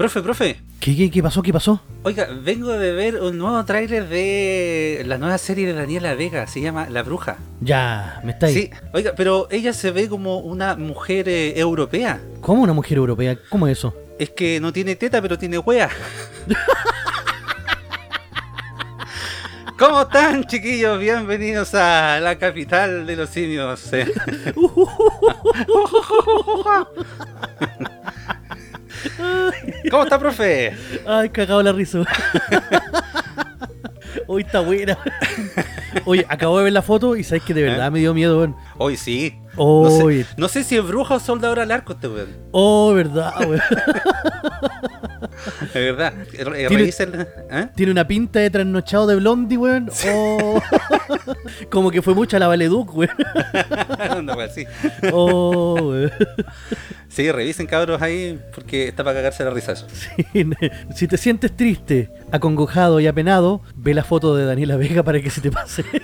Profe, profe. ¿Qué, qué, qué pasó? ¿Qué pasó? Oiga, vengo de ver un nuevo tráiler de la nueva serie de Daniela Vega, se llama La Bruja. Ya, me está ahí. Sí, oiga, pero ella se ve como una mujer eh, europea. ¿Cómo una mujer europea? ¿Cómo es eso? Es que no tiene teta, pero tiene wea. ¿Cómo están, chiquillos? Bienvenidos a la capital de los simios. ¿Cómo está, profe? Ay, cagado la risa. Hoy está buena. Oye, acabo de ver la foto y sabes que de verdad ¿Eh? me dio miedo, weón. Hoy sí. No sé, no sé si es bruja o soldador al arco este weón. oh, verdad, weón. De verdad. Re- Revisen. ¿eh? Tiene una pinta de trasnochado de blondie, weón. Oh. Como que fue mucha la Valeduc, weón. Una wea así. Oh, weón. Sí, revisen cabros ahí porque está para cagarse la risa eso. Sí, Si te sientes triste, acongojado y apenado, ve la foto de Daniela Vega para que se te pase.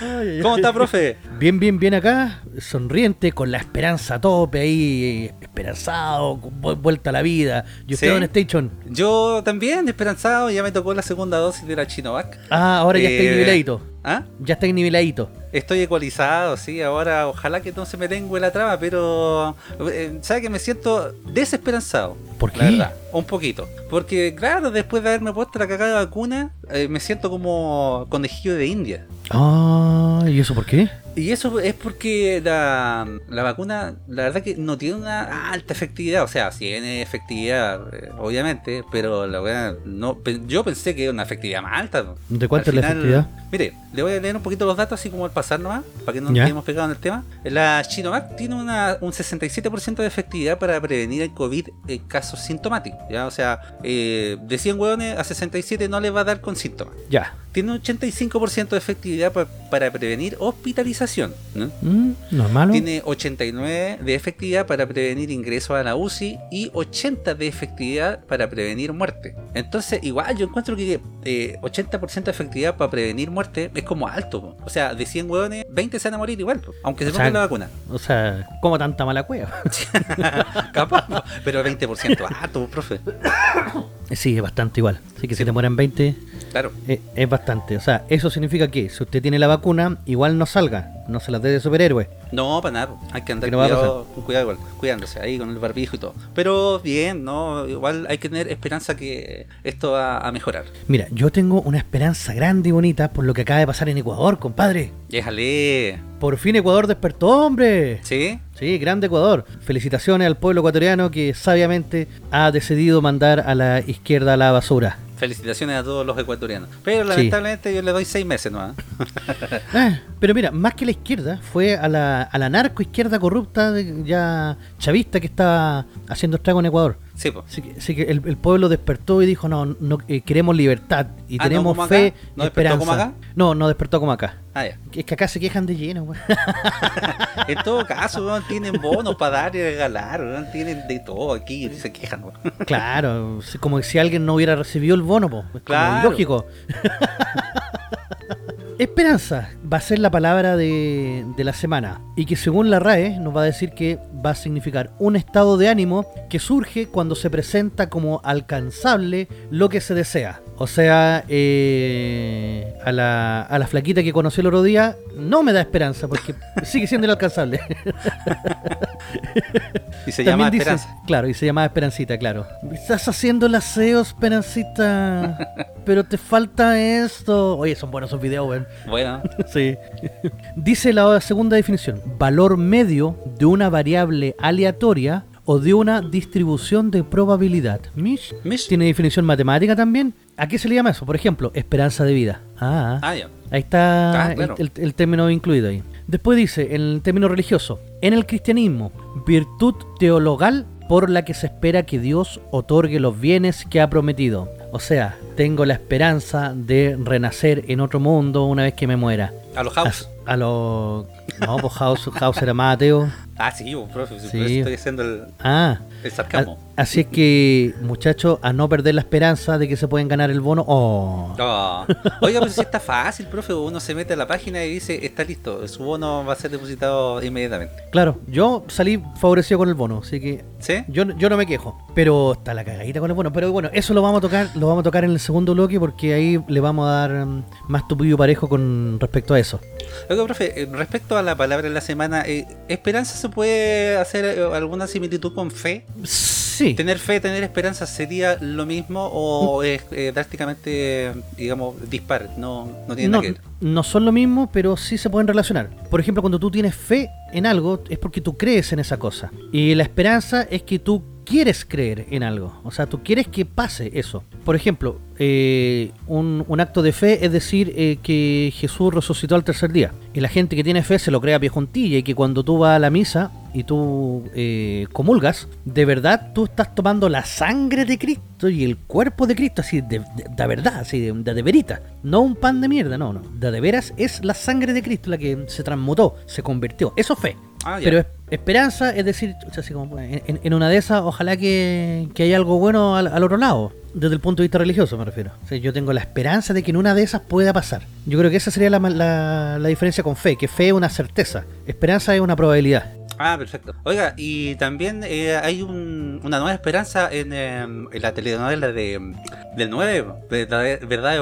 Ay, ¿Cómo está, profe? Bien, bien, bien acá, sonriente, con la esperanza a tope ahí, esperanzado, vuelta a la vida. Yo Sí. estoy en Station. Yo también, esperanzado, ya me tocó la segunda dosis de la Chinovac. Ah, ahora ya Eh, estáis niveladito. ¿Ah? Ya estáis niveladito. Estoy ecualizado, sí, ahora ojalá que no se me lengue la traba, pero eh, ¿sabe que me siento desesperanzado? ¿Por La qué? verdad, un poquito. Porque claro, después de haberme puesto la cagada vacuna, eh, me siento como conejillo de India. Ah, ¿y eso por qué? Y eso es porque la, la vacuna, la verdad que no tiene una alta efectividad. O sea, tiene efectividad, eh, obviamente, pero la verdad, no, yo pensé que era una efectividad más alta. ¿De cuánto es la efectividad? Mire, le voy a leer un poquito los datos así como al pasar nomás, para que no nos quedemos pegados en el tema. La Chinovac tiene una, un 67% de efectividad para prevenir el COVID en casos sintomáticos. ¿ya? O sea, eh, de 100 hueones a 67 no les va a dar con síntomas. Ya. Tiene un 85% de efectividad pa- para prevenir hospitalización. ¿No? Mm. Tiene 89 de efectividad para prevenir ingreso a la UCI y 80 de efectividad para prevenir muerte. Entonces, igual yo encuentro que eh, 80% de efectividad para prevenir muerte es como alto. po. O sea, de 100 hueones, 20 se van a morir igual, po, aunque se O sea, pongan la vacuna. O sea, ¿cómo tanta mala cueva? Capaz, po, pero 20% alto, profe. Sí, es bastante igual. Así que si te mueren 20, Claro. eh, es bastante. O sea, eso significa que si usted tiene la vacuna, igual no salga. No se las dé de superhéroe. No, para nada. Hay que andar no cuidado, con cuidado igual, cuidándose ahí con el barbijo y todo. Pero bien, no, igual hay que tener esperanza que esto va a mejorar. Mira, yo tengo una esperanza grande y bonita por lo que acaba de pasar en Ecuador, compadre. Déjale. Por fin Ecuador despertó, hombre. ¿Sí? Sí, grande Ecuador. Felicitaciones al pueblo ecuatoriano que sabiamente ha decidido mandar a la izquierda a la basura. Felicitaciones a todos los ecuatorianos. Pero Sí. lamentablemente yo le doy seis meses nomás. Ah, pero mira, más que la izquierda, fue a la, a la narco izquierda corrupta ya chavista que estaba haciendo estrago en Ecuador. Sí, pues. Así que, así que el, el pueblo despertó y dijo, no, no eh, queremos libertad y Ah, ¿no tenemos fe? ¿No esperanza. como acá? No, no despertó como acá. Ah, ya. Es que acá se quejan de lleno, güey. En todo caso, weón, tienen bonos para dar y regalar, weón, tienen de todo aquí se quejan. weón. claro, como si alguien no hubiera recibido el bono, po. Es como Claro. Esperanza va a ser la palabra de, de la semana y que según la RAE nos va a decir que va a significar un estado de ánimo que surge cuando se presenta como alcanzable lo que se desea. O sea, eh, a, la, a la flaquita que conocí el otro día no me da esperanza porque sigue siendo inalcanzable. Y se llama dice- Esperanza. Claro, y se llama Esperancita, claro. Estás haciendo el aseo, Esperancita. pero te falta esto. Oye, son buenos esos videos, weón. Bueno, Sí. Dice la segunda definición: valor medio de una variable aleatoria o de una distribución de probabilidad. Mish. Mish. Tiene definición matemática también. ¿A qué se le llama eso? Por ejemplo, esperanza de vida. Ah, ah, ya. Ahí está Ah, claro. el, el- el término incluido ahí. Después dice, en el término religioso, en el cristianismo, virtud teologal por la que se espera que Dios otorgue los bienes que ha prometido. O sea, tengo la esperanza de renacer en otro mundo una vez que me muera. A los house. a lo... No, pues House, House era más ateo. Ah, sí, pues, profe, si Sí. por eso estoy haciendo el, Ah, el sarcasmo. a- así es que, muchachos, a no perder la esperanza de que se pueden ganar el bono. Oh. Oh. Oiga, pues si está fácil, profe. Uno se mete a la página y dice, está listo, su bono va a ser depositado inmediatamente. Claro, yo salí favorecido con el bono, así que ¿Sí? yo, yo no me quejo. Pero está la cagadita con el bono. Pero bueno, eso lo vamos a tocar, lo vamos a tocar en el segundo bloque porque ahí le vamos a dar mm, más tupido parejo con respecto a eso. Oiga, profe, eh, respecto a la palabra de la semana, eh, ¿esperanza se puede hacer eh, alguna similitud con fe? Sí. ¿Tener fe, tener esperanza sería lo mismo o es eh, drásticamente, digamos, dispar? No, no tiene no, nada que ver. no son lo mismo, pero sí se pueden relacionar. Por ejemplo, cuando tú tienes fe en algo, es porque tú crees en esa cosa. Y la esperanza es que tú quieres creer en algo. O sea, tú quieres que pase eso. Por ejemplo, eh, un, un acto de fe es decir eh, que Jesús resucitó al tercer día. Y la gente que tiene fe se lo cree a pie juntilla y que cuando tú vas a la misa y tú eh, comulgas, de verdad tú estás tomando la sangre de Cristo y el cuerpo de Cristo, así de, de, de verdad, así de, de, verita. No un pan de mierda, no, no. De, de veras es la sangre de Cristo la que se transmutó, se convirtió. Eso es fe. Ah. Pero es- esperanza es decir, en, una de esas, ojalá que, que haya algo bueno al, al otro lado. Desde el punto de vista religioso me refiero. Yo tengo la esperanza de que en una de esas pueda pasar. Yo creo que esa sería la, la- la diferencia con fe, que fe es una certeza, esperanza es una probabilidad. Ah, perfecto. Oiga, y también eh, hay un- una nueva esperanza en, eh, en la telenovela de, del 9, de la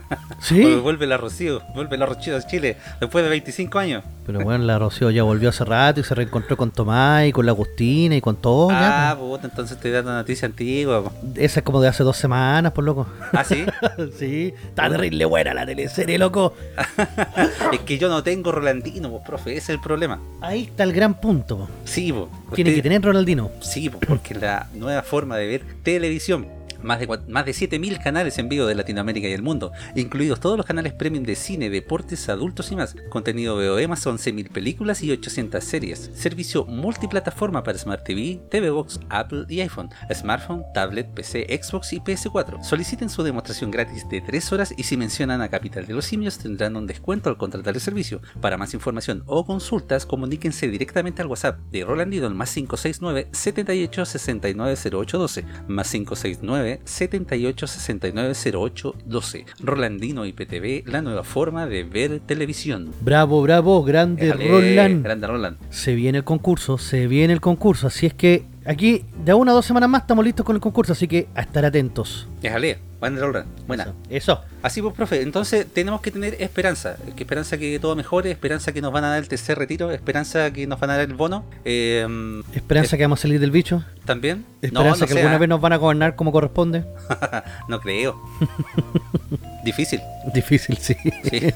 ¿Sí? vuelve la Rocío, vuelve la Rocío a Chile después de 25 años. Pero bueno, la Rocío ya volvió hace rato y se reencontró con Tomás y con la Agustina y con todo. ya, ah, puta, entonces te dando noticia antigua. po. Esa es como de hace dos semanas, por loco. Ah, sí. sí, está terrible buena la teleserie, loco. es que yo no tengo Rolandino, profe, ese es el problema. Ahí está el gran punto. po. Sí, po. Tiene Usted- que tener Ronaldino. Sí, po, porque la nueva forma de ver televisión. Más de, más de 7.000 canales en vivo de Latinoamérica y el mundo, incluidos todos los canales premium de cine, deportes, adultos y más. Contenido VOD más 11.000 películas y 800 series. Servicio multiplataforma para Smart TV, TV Box, Apple y iPhone, smartphone, tablet, PC, Xbox y PS4. Soliciten su demostración gratis de 3 horas y si mencionan a Capital de los Simios tendrán un descuento al contratar el servicio. Para más información o consultas, comuníquense directamente al WhatsApp de Rolandino al más 569 78 69 08 12 más 569 78 69 08 12 Rolandino IPTV, la nueva forma de ver televisión. Bravo, bravo, grande Déjale, Roland. Grande Roland. Se viene el concurso, se viene el concurso. Así es que aquí, de una o dos semanas más, estamos listos con el concurso. Así que a estar atentos. Déjale, Roland. Buena. Eso. Eso. Así pues, profe, entonces tenemos que tener esperanza. Que esperanza que todo mejore, esperanza que nos van a dar el tercer retiro, esperanza que nos van a dar el bono. eh, Esperanza que vamos a salir del bicho. También. Esperanza no que alguna vez nos van a gobernar como corresponde. no creo. Difícil. Difícil, sí. Sí.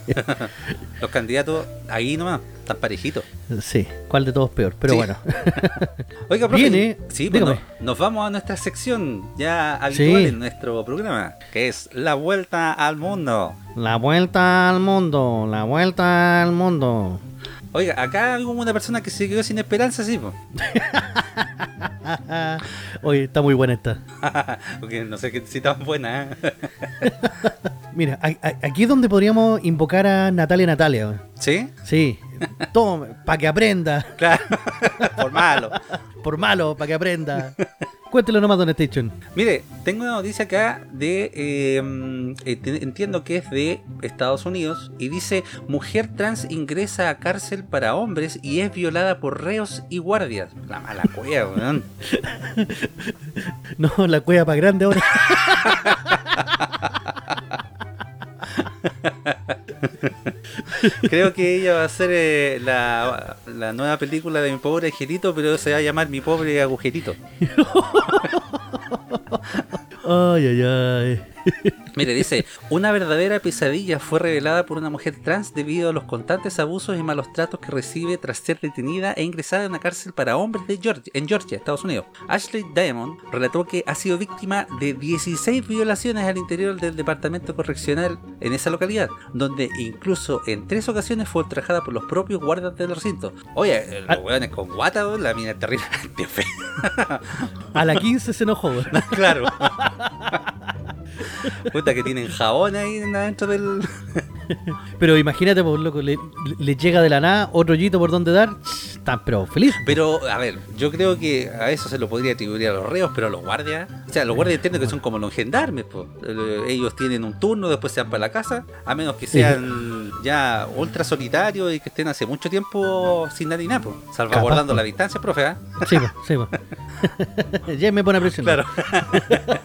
Los candidatos ahí nomás, están parejitos. Sí, ¿cuál de todos peor? Pero Sí. bueno. Oiga, profe, Viene, sí, pues, dígame. nos, vamos a nuestra sección ya habitual Sí. en nuestro programa, que es La Vuelta al Mundo. La vuelta al mundo, la vuelta al mundo. Oiga, acá hay una persona que se quedó sin esperanza, sí, pues. Oye, está muy buena esta. Porque no sé qué si tan buena. ¿eh? Mira, aquí es donde podríamos invocar a Natalia Natalia. ¿Sí? Sí, tome, para que aprenda. Claro. Por malo. Por malo, para que aprenda. Cuéntelo nomás, Don Station. Mire, tengo una noticia acá de. eh, mm, eh, entiendo que es de Estados Unidos. Y dice: Mujer trans ingresa a cárcel para hombres y es violada por reos y guardias. La mala cueva, weón. No, la cueva para grande ahora. Creo que ella va a ser eh, la, la nueva película de mi pobre angelito, pero se va a llamar Mi pobre agujerito. Ay, ay, ay. Mire, dice, una verdadera pesadilla fue revelada por una mujer trans debido a los constantes abusos y malos tratos que recibe tras ser detenida e ingresada en una cárcel para hombres de Georgia, en Georgia, Estados Unidos. Ashley Diamond relató que ha sido víctima de 16 violaciones al interior del departamento correccional en esa localidad, donde incluso en tres ocasiones fue ultrajada por los propios guardias del recinto. Oye, los weones con guata, la mina fea. A la 15 se enojó. claro. Puta que tienen jabón ahí adentro del... Pero imagínate, por loco, le, le llega de la nada otro hoyito por donde dar. están pero felices. Pero, a ver, yo creo que a eso se lo podría atribuir a los reos, pero a los guardias, o sea, los guardias entienden que son como los gendarmes, pues. Eh, Ellos tienen un turno, después se van para la casa, a menos que sean ya ultra solitarios y que estén hace mucho tiempo sin nadie nada, pues. Salvaguardando Capaz, la pues. distancia, profe, ¿ah? Sí, pues, sí, pues. ya me pone a presionar. Claro.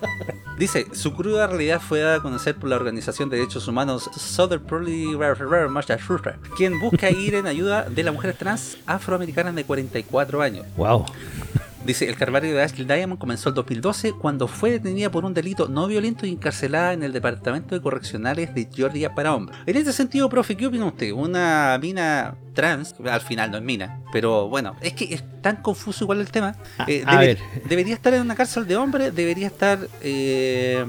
Dice, su cruda realidad fue dada a conocer por la Organización de Derechos Humanos Southern Massachusetts, quien busca ir en ayuda de las mujeres trans afroamericanas de 44 años. Wow. Dice, el calvario de Ashley Diamond comenzó el 2012 cuando fue detenida por un delito no violento y encarcelada en el Departamento de Correccionales de Georgia para hombres. En este sentido, profe, ¿qué opina usted? Una mina trans, al final no es mina, pero bueno, es que es tan confuso igual el tema. Eh, a ver. ¿Debería estar en una cárcel de hombres? ¿Debería estar eh,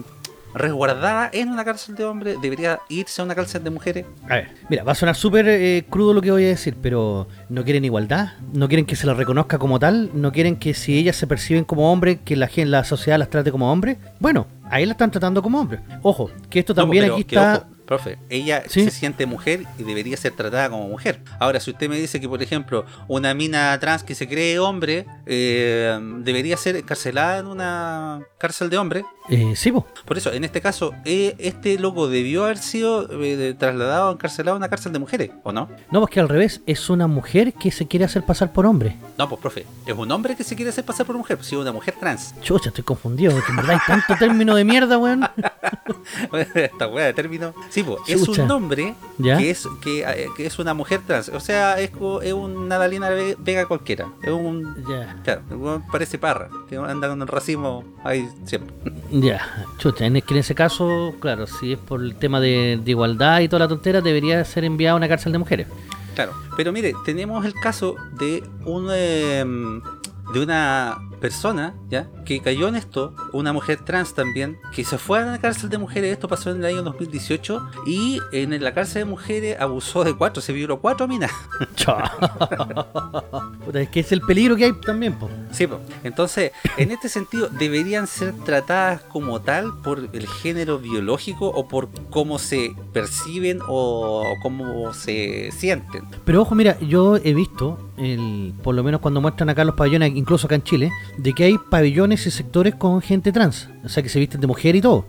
resguardada en una cárcel de hombres? ¿Debería irse a una cárcel de mujeres? A ver, mira, va a sonar súper eh, crudo lo que voy a decir, pero no quieren igualdad, no quieren que se las reconozca como tal, no quieren que si ellas se perciben como hombres, que la, la sociedad las trate como hombres. Bueno, ahí la están tratando como hombres. Ojo, que esto No, también aquí está... ojo, profe, ella ¿Sí? se siente mujer y debería ser tratada como mujer. Ahora, si usted me dice que, por ejemplo, una mina trans que se cree hombre eh, debería ser encarcelada en una cárcel de hombre, Eh, sí, po. por eso, en este caso, eh, este loco debió haber sido eh, trasladado, encarcelado a una cárcel de mujeres, ¿o no? No, pues que al revés, es una mujer que se quiere hacer pasar por hombre. No, pues, profe, es un hombre que se quiere hacer pasar por mujer, pues, si es una mujer trans. Chucha, estoy confundido, porque en verdad hay tanto término de mierda, weón. Esta wea de término. Sí, es un hombre ¿Ya? que es que, eh, que es una mujer trans. O sea, es, es una Dalina Ve- Vega cualquiera. Es un. Ya, Claro, parece parra. Que anda con el racismo ahí siempre. ya, chucha, en, es que en ese caso, claro, si es por el tema de, de igualdad y toda la tontera, debería ser enviada a una cárcel de mujeres. Claro. Pero mire, tenemos el caso de un. em, de una persona, ¿ya? Que cayó en esto, una mujer trans también, que se fue a la cárcel de mujeres, esto pasó en el año 2018, y en la cárcel de mujeres abusó de cuatro, se violó cuatro minas. Es que es el peligro que hay también, po. Sí, po. entonces, en este sentido, ¿deberían ser tratadas como tal por el género biológico o por cómo se perciben o cómo se sienten? Pero ojo, mira, yo he visto, el, por lo menos cuando muestran acá los pabellones, incluso acá en Chile, de que hay pabellones y sectores con gente trans. O sea, que se visten de mujer y todo.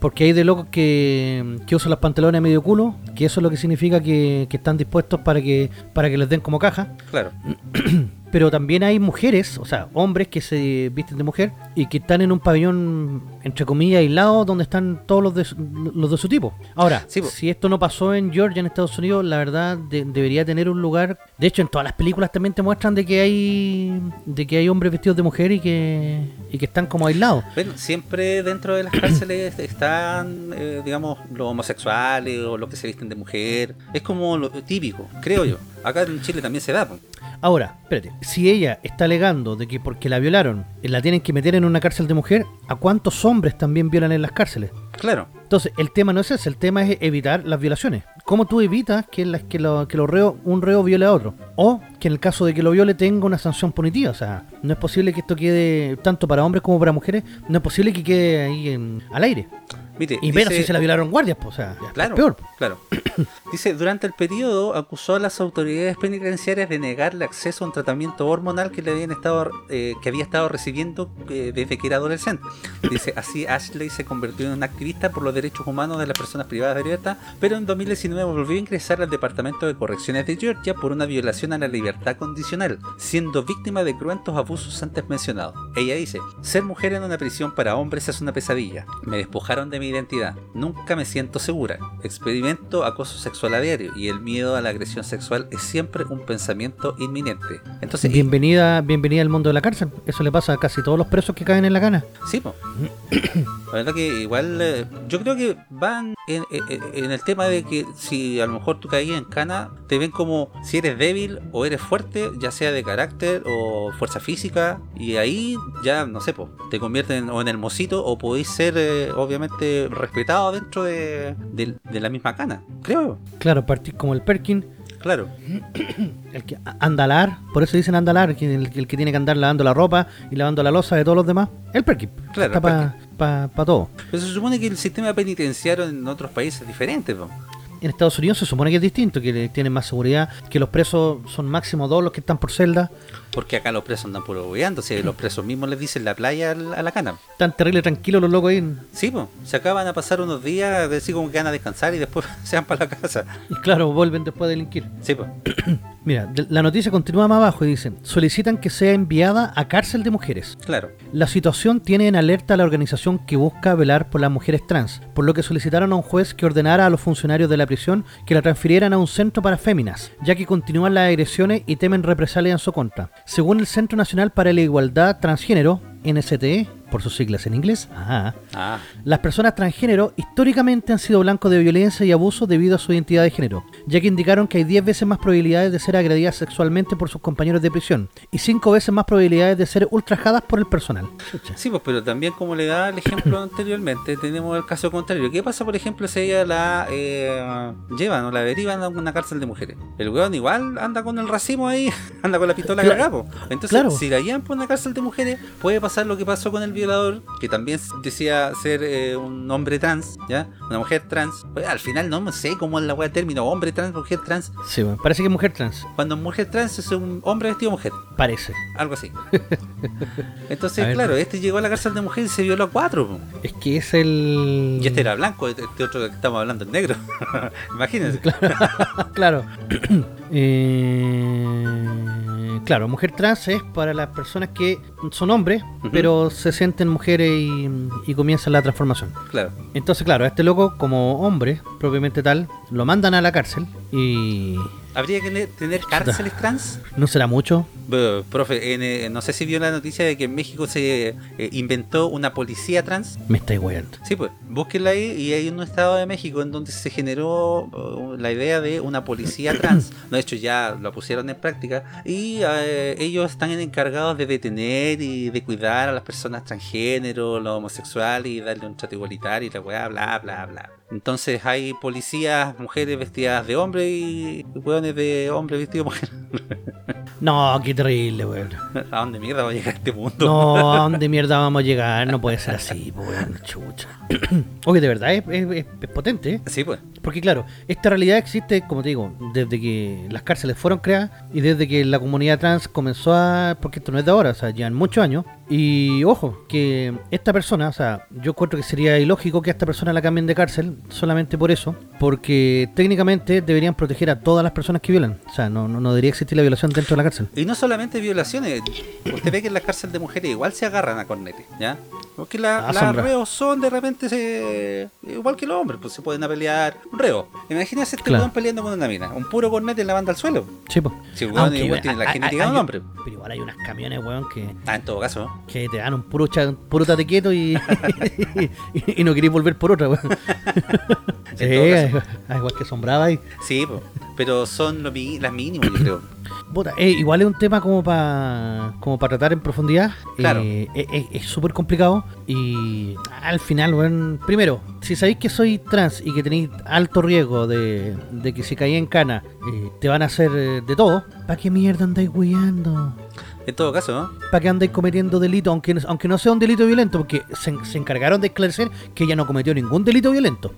Porque hay de locos que, que usan los pantalones a medio culo, que eso es lo que significa que, que están dispuestos para que, para que les den como caja. Claro, Pero también hay mujeres, o sea, hombres que se visten de mujer y que están en un pabellón, entre comillas, aislado, donde están todos los de, su- los de su tipo. Ahora, Sí, si esto no pasó en Georgia, en Estados Unidos, la verdad de- debería tener un lugar. De hecho, en todas las películas también te muestran de que hay de que hay hombres vestidos de mujer y que y que están como aislados. bueno, siempre dentro de las cárceles están, eh, digamos, los homosexuales o los que se visten de mujer. Es como lo típico, creo yo. Acá en Chile también se da. po. Ahora, espérate, si ella está alegando de que porque la violaron la tienen que meter en una cárcel de mujer, ¿a cuántos hombres también violan en las cárceles? Claro, Entonces, el tema no es ese, el tema es evitar las violaciones. ¿Cómo tú evitas que, la- que, lo- que lo reo- un reo viole a otro? O que en el caso de que lo viole tenga una sanción punitiva. O sea, no es posible que esto quede, tanto para hombres como para mujeres, no es posible que quede ahí en- al aire. Mire. Y menos dice- si se la violaron guardias, pues, o sea, Claro, peor. claro. Dice, durante el periodo acusó a las autoridades penitenciarias de negarle acceso a un tratamiento hormonal que le habían estado eh, que había estado recibiendo eh, desde que era adolescente. Dice, así Ashley se convirtió en una activista por los derechos humanos de las personas privadas de libertad, pero en 2019 volvió a ingresar al Departamento de Correcciones de Georgia por una violación a la libertad condicional, siendo víctima de cruentos abusos antes mencionados. Ella dice, ser mujer en una prisión para hombres es una pesadilla. Me despojaron de mi identidad. Nunca me siento segura. Experimento acoso sexual a diario y el miedo a la agresión sexual es siempre un pensamiento inminente. Entonces, Bienvenida, bienvenida al mundo de la cárcel. Eso le pasa a casi todos los presos que caen en la cana. Sí, po. la verdad que igual eh, yo creo que van en, en- en el tema de que si a lo mejor tú caías en cana, te ven como si eres débil o eres fuerte, ya sea de carácter o fuerza física, y ahí ya, no sé, po, te convierten o en hermosito o podéis ser eh, obviamente respetado dentro de, de- de la misma cana, creo, Claro, partir como el Perkin, claro. el que andalar, por eso dicen andalar, que el, el que tiene que andar lavando la ropa y lavando la losa de todos los demás, el Perkin. Claro, Está para todo. Pero se supone que el sistema penitenciario en otros países es diferente, po. en Estados Unidos se supone que es distinto, que tienen más seguridad, que los presos son máximo dos los que están por celda. Porque acá los presos andan puro bobeando, los presos mismos les dicen la playa a la cana. Tan terrible tranquilos los locos ahí. Sí, pues, se acaban a pasar unos días, decir como que van a descansar y después se van para la casa. Y claro, vuelven después de delinquir. Sí, pues. Mira, la noticia continúa más abajo y dicen, solicitan que sea enviada a cárcel de mujeres. Claro. La situación tiene en alerta a la organización que busca velar por las mujeres trans, por lo que solicitaron a un juez que ordenara a los funcionarios de la prisión que la transfirieran a un centro para féminas, ya que continúan las agresiones y temen represalias en su contra. Según el Centro Nacional para la Igualdad Transgénero, NSTE, por sus siglas en inglés, ah. las personas transgénero históricamente han sido blancos de violencia y abuso debido a su identidad de género, ya que indicaron que hay 10 veces más probabilidades de ser agredidas sexualmente por sus compañeros de prisión y 5 veces más probabilidades de ser ultrajadas por el personal. Sí, pues, pero también como le da el ejemplo anteriormente, tenemos el caso contrario. ¿Qué pasa, por ejemplo, si ella la eh, llevan o la derivan a una cárcel de mujeres? El weón igual anda con el racimo ahí, anda con la pistola claro. Entonces, si la llevan por una cárcel de mujeres, puede pasar lo que pasó con el violador, que también decía ser eh, un hombre trans, ¿ya? Una mujer trans. Pues, al final no sé cómo es la wea término, hombre trans, mujer trans. Sí, parece que es mujer trans. Cuando mujer trans es un hombre vestido de mujer. Parece. Algo así. Entonces, claro, este llegó a la cárcel de mujer y se violó a cuatro. Es que es el... Y este era blanco, este, este otro que estamos hablando es negro. Imagínense. Claro. claro. eh claro, mujer trans es para las personas que son hombres, pero se sienten mujeres y, comienzan la transformación. Claro. Entonces, claro, a este loco, como hombre, propiamente tal, lo mandan a la cárcel y ¿Habría que tener cárceles trans? ¿No será mucho? profe, eh, no sé si vio la noticia de que en México se eh, inventó una policía trans. Me estáis weando. Sí, pues, búsquenla ahí y hay un estado de México en donde se generó uh, la idea de una policía trans. de hecho, ya lo pusieron en práctica y eh, ellos están encargados de detener y de cuidar a las personas transgénero, los homosexuales y darle un trato igualitario y la weá, bla, bla, bla. Entonces hay policías, mujeres vestidas de hombre y hueones de hombre vestidos de mujer. No, qué terrible, weón. ¿A dónde mierda va a llegar este mundo? No, ¿a dónde mierda vamos a llegar? No puede ser así, weón, chucha. Oye, de verdad es, es, potente, ¿eh? Sí, pues. Porque claro, esta realidad existe, como te digo, desde que las cárceles fueron creadas y desde que la comunidad trans comenzó a... Porque esto no es de ahora, o sea, ya en muchos años. Y ojo, que esta persona, o sea, yo encuentro que sería ilógico que a esta persona la cambien de cárcel solamente por eso, porque técnicamente deberían proteger a todas las personas que violan. O sea, no, no, debería existir la violación dentro de la cárcel. Y no solamente violaciones, usted ve que en la cárcel de mujeres igual se agarran a cornete, ¿ya? Porque la, ah, las reos son de repente se, igual que los hombres, pues se pueden pelear. Un reo. Imagínese este claro. peleando con una mina, un puro cornete en la banda al suelo. Sí, pues. Si weón igual tiene la genética de un hombre. Pero igual hay unos camiones, weón, que. Ah, en todo caso. Que te dan un puro, puro tate quieto y, y, no queréis volver por otra, weón. sí, igual que sombraba ahí. Sí, pues. Pero son lo, las mínimas, yo creo. Eh, igual es un tema como para como para tratar en profundidad. Claro. Eh, es súper complicado. Y al final, bueno, primero, si sabéis que soy trans y que tenéis alto riesgo de, que si caí en cana eh, te van a hacer de todo, ¿para qué mierda andáis guiando? En todo caso, ¿no? ¿Para qué andáis cometiendo delito? Aunque, aunque no sea un delito violento, porque se, se encargaron de esclarecer que ella no cometió ningún delito violento.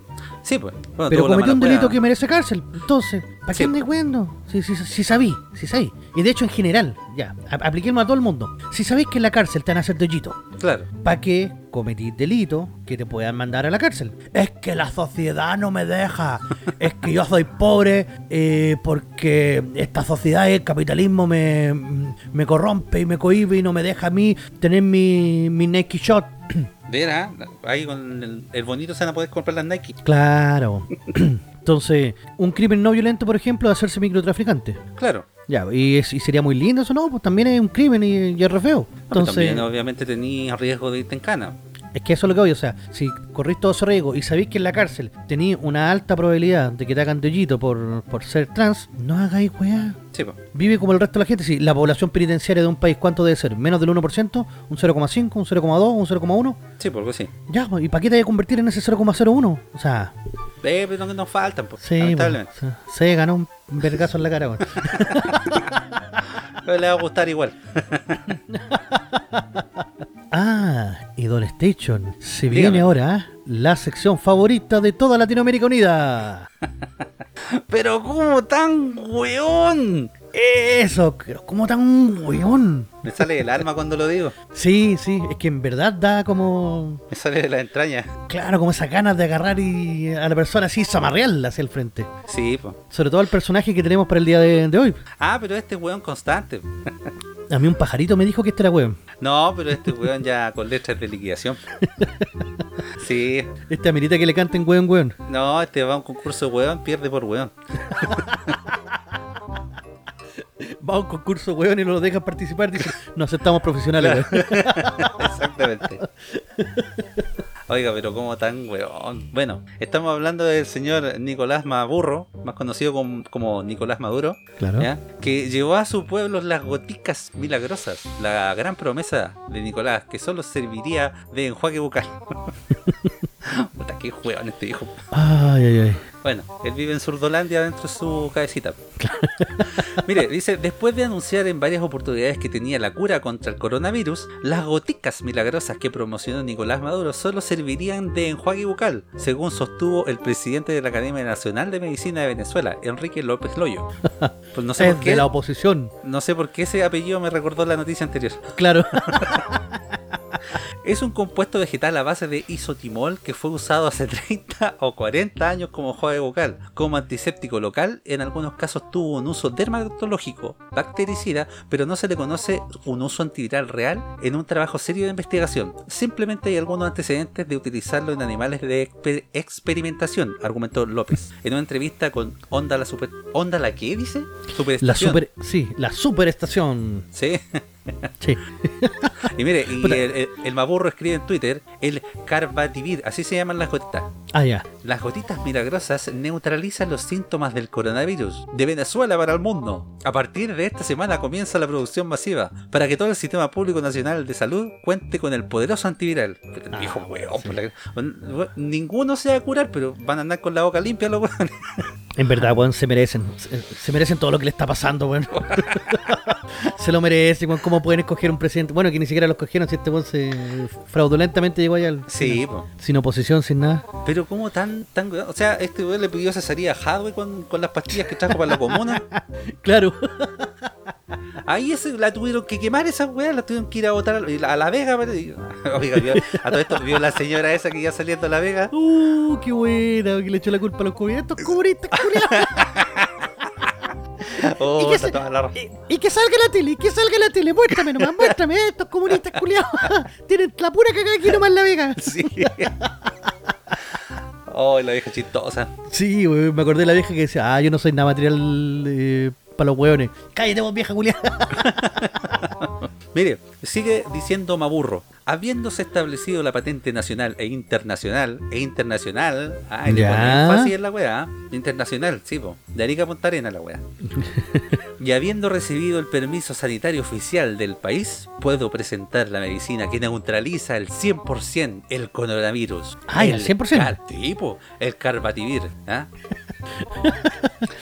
Sí, pues. pero cometió un delito que merece cárcel. Entonces, ¿para qué andáis weando? Si, si, si, sabí, si sabí. Y de hecho, en general, ya, apliquemos a todo el mundo. Si sabéis que en la cárcel te van a hacer dollito, claro. ¿para qué cometís delito que te puedan mandar a la cárcel? Es que la sociedad no me deja. es que yo soy pobre eh, porque esta sociedad, el capitalismo, me, me corrompe y me cohibe y no me deja a mí tener mi, mi Nike Shot. Verá, ahí con el, bonito se van a poder comprar las Nike. Claro. Entonces, un crimen no violento, por ejemplo, hacerse microtraficante. Claro. Ya, y, sería muy lindo eso, ¿no? Pues también es un crimen y, es re feo. Entonces, también, obviamente, tenía riesgo de irte en cana. Es que eso es lo que voy, o sea, si corrís todo ese riesgo y sabéis que en la cárcel tenéis una alta probabilidad de que te hagan de por, por ser trans, no hagáis weá. Sí, Vive como el resto de la gente. Si la población penitenciaria de un país, ¿cuánto debe ser? ¿Menos del 1%? ¿Un 0,5? ¿Un 0,2? ¿Un 0,1? Sí, porque sí. Ya, ¿y para qué te voy a convertir en ese 0,01? O sea. Eh, pero no nos faltan, pues. Sí, se ganó un vergazo en la cara, Le va a gustar igual. Ah, Idol Station. Se viene ahora la sección favorita de toda Latinoamérica Unida. Pero ¿cómo tan weón? Eso, pero como tan weón. Me sale el alma cuando lo digo. Sí, sí, es que en verdad da como. Me sale de la entraña. Claro, como esas ganas de agarrar y a la persona así zamarrearla hacia el frente. Sí, pues. Sobre todo al personaje que tenemos para el día de, de hoy. Ah, pero este es weón constante. A mí un pajarito me dijo que este era weón. No, pero este weón ya con letras de liquidación. Sí. Este amerita que le canten weón, weón. No, este va a un concurso weón, pierde por weón. Va a un concurso weón y no lo dejan participar. Dice, no aceptamos profesionales, weón. Exactamente. Oiga, pero como tan weón. Bueno, estamos hablando del señor Nicolás Maburro, más conocido como, como Nicolás Maduro, Claro. ¿ya? que llevó a su pueblo las goticas milagrosas, la gran promesa de Nicolás, que solo serviría de enjuague bucal. Puta, qué weón este hijo. Ay, ay, ay. Bueno, él vive en Surdolandia dentro de su cabecita. Mire, dice, después de anunciar en varias oportunidades que tenía la cura contra el coronavirus, las goticas milagrosas que promocionó Nicolás Maduro solo servirían de enjuague bucal, según sostuvo el presidente de la Academia Nacional de Medicina de Venezuela, Enrique López Loyo. Pues no sé Es por qué, de la oposición. no sé por qué ese apellido me recordó la noticia anterior. Claro. Es un compuesto vegetal a base de isotimol que fue usado hace 30 o 40 años como enjuague bucal. Como antiséptico local, en algunos casos tuvo un uso dermatológico, bactericida, pero no se le conoce un uso antiviral real en un trabajo serio de investigación. Simplemente hay algunos antecedentes de utilizarlo en animales de exper- experimentación, argumentó López. En una entrevista con Onda la Super... ¿Onda la qué dice? La Superestación. super, sí, la superestación. Sí. Sí. Y mire, y el, el- el Maburro escribe en Twitter el Carbativir, así se llaman las gotitas. Ah, ya. Las gotitas milagrosas neutralizan los síntomas del coronavirus de Venezuela para el mundo. A partir de esta semana comienza la producción masiva para que todo el sistema público nacional de salud cuente con el poderoso antiviral. Ah, viejo, bueno, weón, sí. por la- bueno, Ninguno se va a curar, pero van a andar con la boca limpia los weones. En verdad, weón, se merecen. Se, se merecen todo lo que le está pasando, weón. se lo merecen, weón. ¿Cómo pueden escoger un presidente? Bueno, que ni siquiera lo escogieron si este weón se fraudulentamente llegó allá al. Sí. Sin oposición, sin nada. pero como tan, tan, o sea, este weón le pidió cesaría a Hadwe con, con las pastillas que trajo para la comuna. Claro. Ahí ese, la tuvieron que quemar esas weas, la tuvieron que ir a botar a la, a la Vega. Oiga, vio- a todo esto vio la señora esa que iba saliendo a la Vega. Uh, qué buena, que le echó la culpa a los cubiertos. Comunistas, culiados. Oh, ¿Y qué está se- toda la- Y, y que salga la tele, y que salga la tele. Muéstrame nomás, muéstrame estos comunistas culiados. Tienen la pura cagada aquí nomás la vega. Sí. Oh, la vieja chistosa. Sí, me acordé de la vieja que decía, ah, yo no soy nada material eh, para los hueones. Cállate vos, vieja culiada. Mire, sigue diciendo Maburro. Habiéndose establecido la patente nacional e internacional, e internacional, ponen fácil en la weá, ¿ah? internacional, sí, po, de Arica a Punta Arena la weá. y habiendo recibido el permiso sanitario oficial del país, puedo presentar la medicina que neutraliza el 100% el coronavirus. Ay, ¿al 100%? car- sí, po, el carbativir, ¿ah?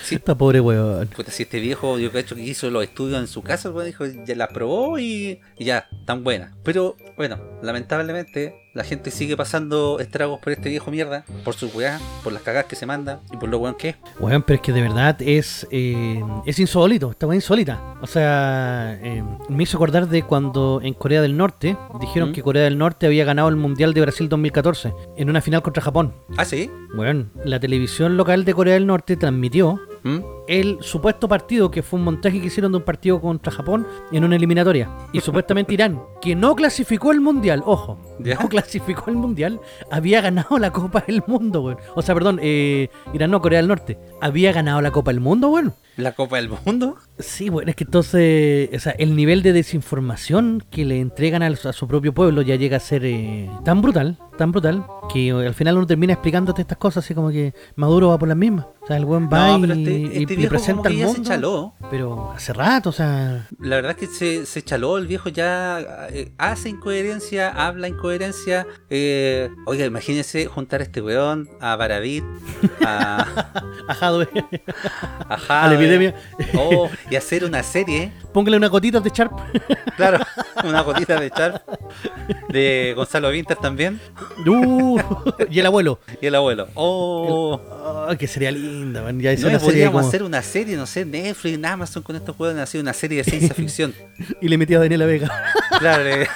Sí, Esta pobre weón. Puta, si este viejo, yo cacho que hizo los estudios en su casa, el weón dijo, ya las probó y, y ya, tan buena. Pero, bueno, lamentablemente, la gente sigue pasando estragos por este viejo mierda, por su weá, por las cagadas que se manda y por lo weón que es. Weón, pero es que de verdad es eh, es insólito, esta weá insólita. O sea, eh, me hizo acordar de cuando en Corea del Norte dijeron ¿Mm? que Corea del Norte había ganado el Mundial de Brasil 2014 en una final contra Japón. Ah, sí. Bueno, la televisión local de Corea del Norte transmitió ¿Mm? el supuesto partido que fue un montaje que hicieron de un partido contra Japón en una eliminatoria. Y supuestamente Irán, que no clasificó el mundial, ojo, ¿Ya? no clasificó el mundial, había ganado la Copa del Mundo, weón. O sea, perdón, eh, Irán no, Corea del Norte, había ganado la Copa del Mundo, weón. La Copa del Mundo. Sí, bueno, es que entonces, o sea, el nivel de desinformación que le entregan al- a su propio pueblo ya llega a ser eh, tan brutal, tan brutal, que al final uno termina explicándote estas cosas así como que Maduro va por las mismas. O sea, el buen va No, y, este, y este presenta al ya se mundo. chaló. Pero hace rato, o sea, La verdad es que se, se chaló, el viejo ya eh, hace incoherencia, habla incoherencia. Eh, oiga, imagínense juntar a este weón, a Baradit, a, ajado a a la epidemia. Oh, y hacer una serie. Póngale una gotita de Sharp. Claro, una gotita de Sharp. De Gonzalo Vinter también. Uh, y el abuelo. Y el abuelo. Oh. Oh, que sería linda, man. Ya No, una serie podríamos como- hacer una serie, no sé, Netflix, Amazon con estos juegos, hacer una serie de ciencia ficción. Y le metí a Daniela Vega. Claro.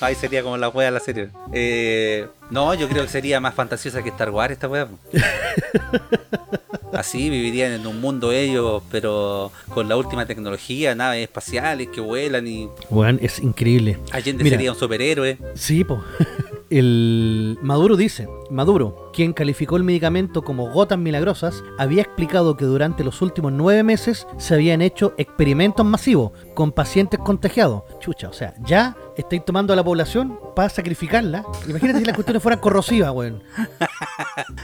Ahí sería como la wea de la serie. Eh, no, yo creo que sería más fantasiosa que Star Wars esta wea. Así vivirían en un mundo ellos, pero con la última tecnología, naves espaciales que vuelan y Weón, es increíble. Allende Mira. sería un superhéroe. Sí, po. El Maduro dice, Maduro, quien calificó el medicamento como gotas milagrosas, había explicado que durante los últimos nueve meses se habían hecho experimentos masivos con pacientes contagiados. Chucha, o sea, ya estáis tomando a la población para sacrificarla. Imagínate si las cuestiones fueran corrosivas, weón.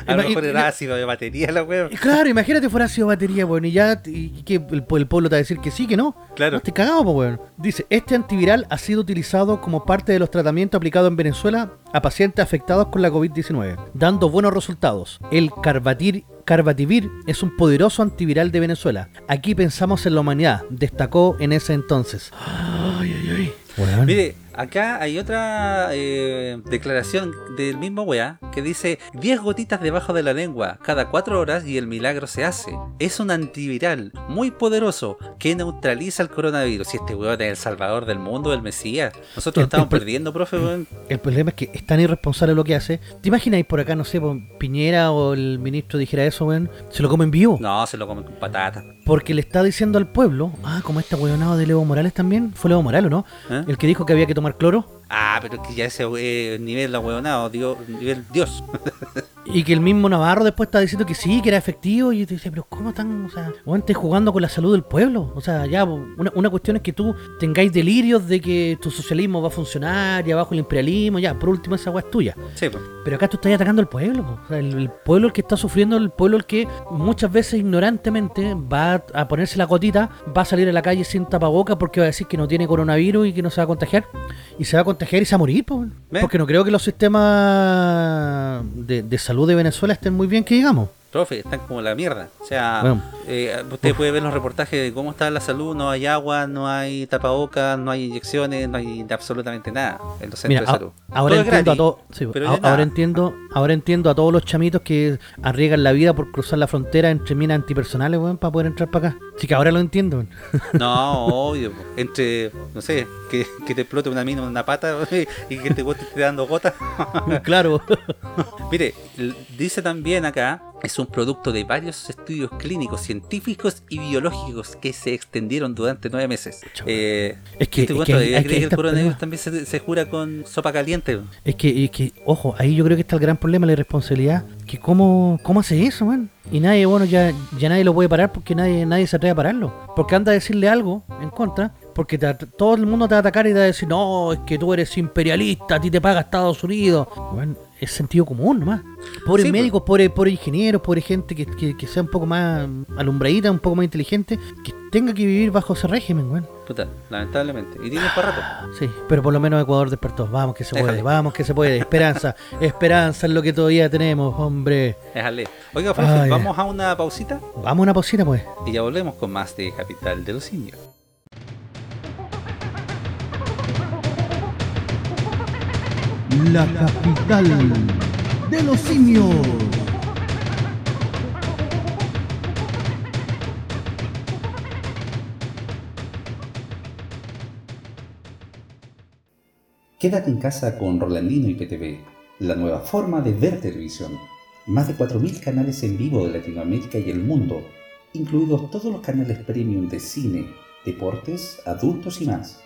A lo mejor era ácido de batería la wea. y Claro, imagínate fuera sido batería, weón, y ya y que el, el pueblo te va a decir que sí, que no. Claro. No, estoy cagado, weón. Dice, este antiviral ha sido utilizado como parte de los tratamientos aplicados en Venezuela a pacientes afectados con la COVID-19, dando buenos resultados. El Carbatir Carbativir es un poderoso antiviral de Venezuela. Aquí pensamos en la humanidad, destacó en ese entonces. Ay, ay, ay. Weón. Mire, acá hay otra eh, declaración del mismo weá que dice 10 gotitas debajo de la lengua cada 4 horas y el milagro se hace. Es un antiviral muy poderoso que neutraliza el coronavirus. Y este weón es el salvador del mundo, el Mesías. Nosotros El- estamos el perdiendo, profe, weón. El problema es que es tan irresponsable lo que hace. ¿Te imagináis por acá, no sé, por Piñera o el ministro dijera eso, weón? Se lo come en vivo. No, se lo comen con patatas. Porque le está diciendo al pueblo, ah, como este weonado de Levo Morales también, fue Levo Morales, ¿o no? ¿Eh? El que dijo que había que tomar cloro Ah, pero es que ya ese eh, nivel la weonado, dios, nivel Dios. y que el mismo Navarro después está diciendo que sí, que era efectivo y te dice, pero ¿cómo están, o sea, estés jugando con la salud del pueblo? O sea, ya, una, una cuestión es que tú tengáis delirios de que tu socialismo va a funcionar y abajo el imperialismo, ya, por último esa weá es tuya. Sí, pues. Pero acá tú estás atacando al pueblo, po. O sea, el, el pueblo el que está sufriendo, el pueblo el que muchas veces ignorantemente va a ponerse la gotita, va a salir a la calle sin tapaboca porque va a decir que no tiene coronavirus y que no se va a contagiar. Y se va a contagiar y se va a morir. Porque no creo que los sistemas de, de salud de Venezuela estén muy bien, que digamos. Profe, están como la mierda. O sea, Bueno. eh, usted puede ver los reportajes de cómo está la salud, no hay agua, no hay tapabocas, no hay inyecciones, no hay absolutamente nada en los Mira, centros a- de salud. ahora entiendo a gratis, sí, pero ahora entiendo, ahora entiendo a todos los chamitos que arriesgan la vida por cruzar la frontera entre minas antipersonales, weón, para poder entrar para acá. Así que ahora lo entiendo. weón. No, obvio. Entre, no sé, que, que te explote una mina en una pata y que te esté dando gotas. claro. Mire, dice también acá, es un producto de varios estudios clínicos, científicos y biológicos que se extendieron durante nueve meses. Eh, Es que- es que hay- hay que el coronavirus también se, se jura con sopa caliente. Es que, es que, ojo, ahí yo creo que está el gran problema, la irresponsabilidad. Que cómo, cómo hace eso, man. Y nadie, bueno, ya, ya nadie lo puede parar porque nadie, nadie se atreve a pararlo. Porque anda a decirle algo en contra, porque te todo el mundo te va a atacar y te va a decir, no, es que tú eres imperialista, a ti te paga Estados Unidos. Bueno, es sentido común nomás. Pobres Sí, pues. médicos, pobres, pobres ingenieros, pobre gente que, que, que sea un poco más alumbradita, un poco más inteligente, que tenga que vivir bajo ese régimen, weón. Puta, lamentablemente. Y tiene para rato. Sí, pero por lo menos Ecuador despertó. Vamos que se Déjale. puede, vamos que se puede. Esperanza, esperanza es lo que todavía tenemos, hombre. Déjale. Oiga, Ay. vamos a una pausita Vamos a una pausita, pues. y ya volvemos con más de Capital de los Simios. La capital de los simios. Quédate en casa con Rolandino y PTV, la nueva forma de ver televisión. Más de 4.000 canales en vivo de Latinoamérica y el mundo, incluidos todos los canales premium de cine, deportes, adultos y más.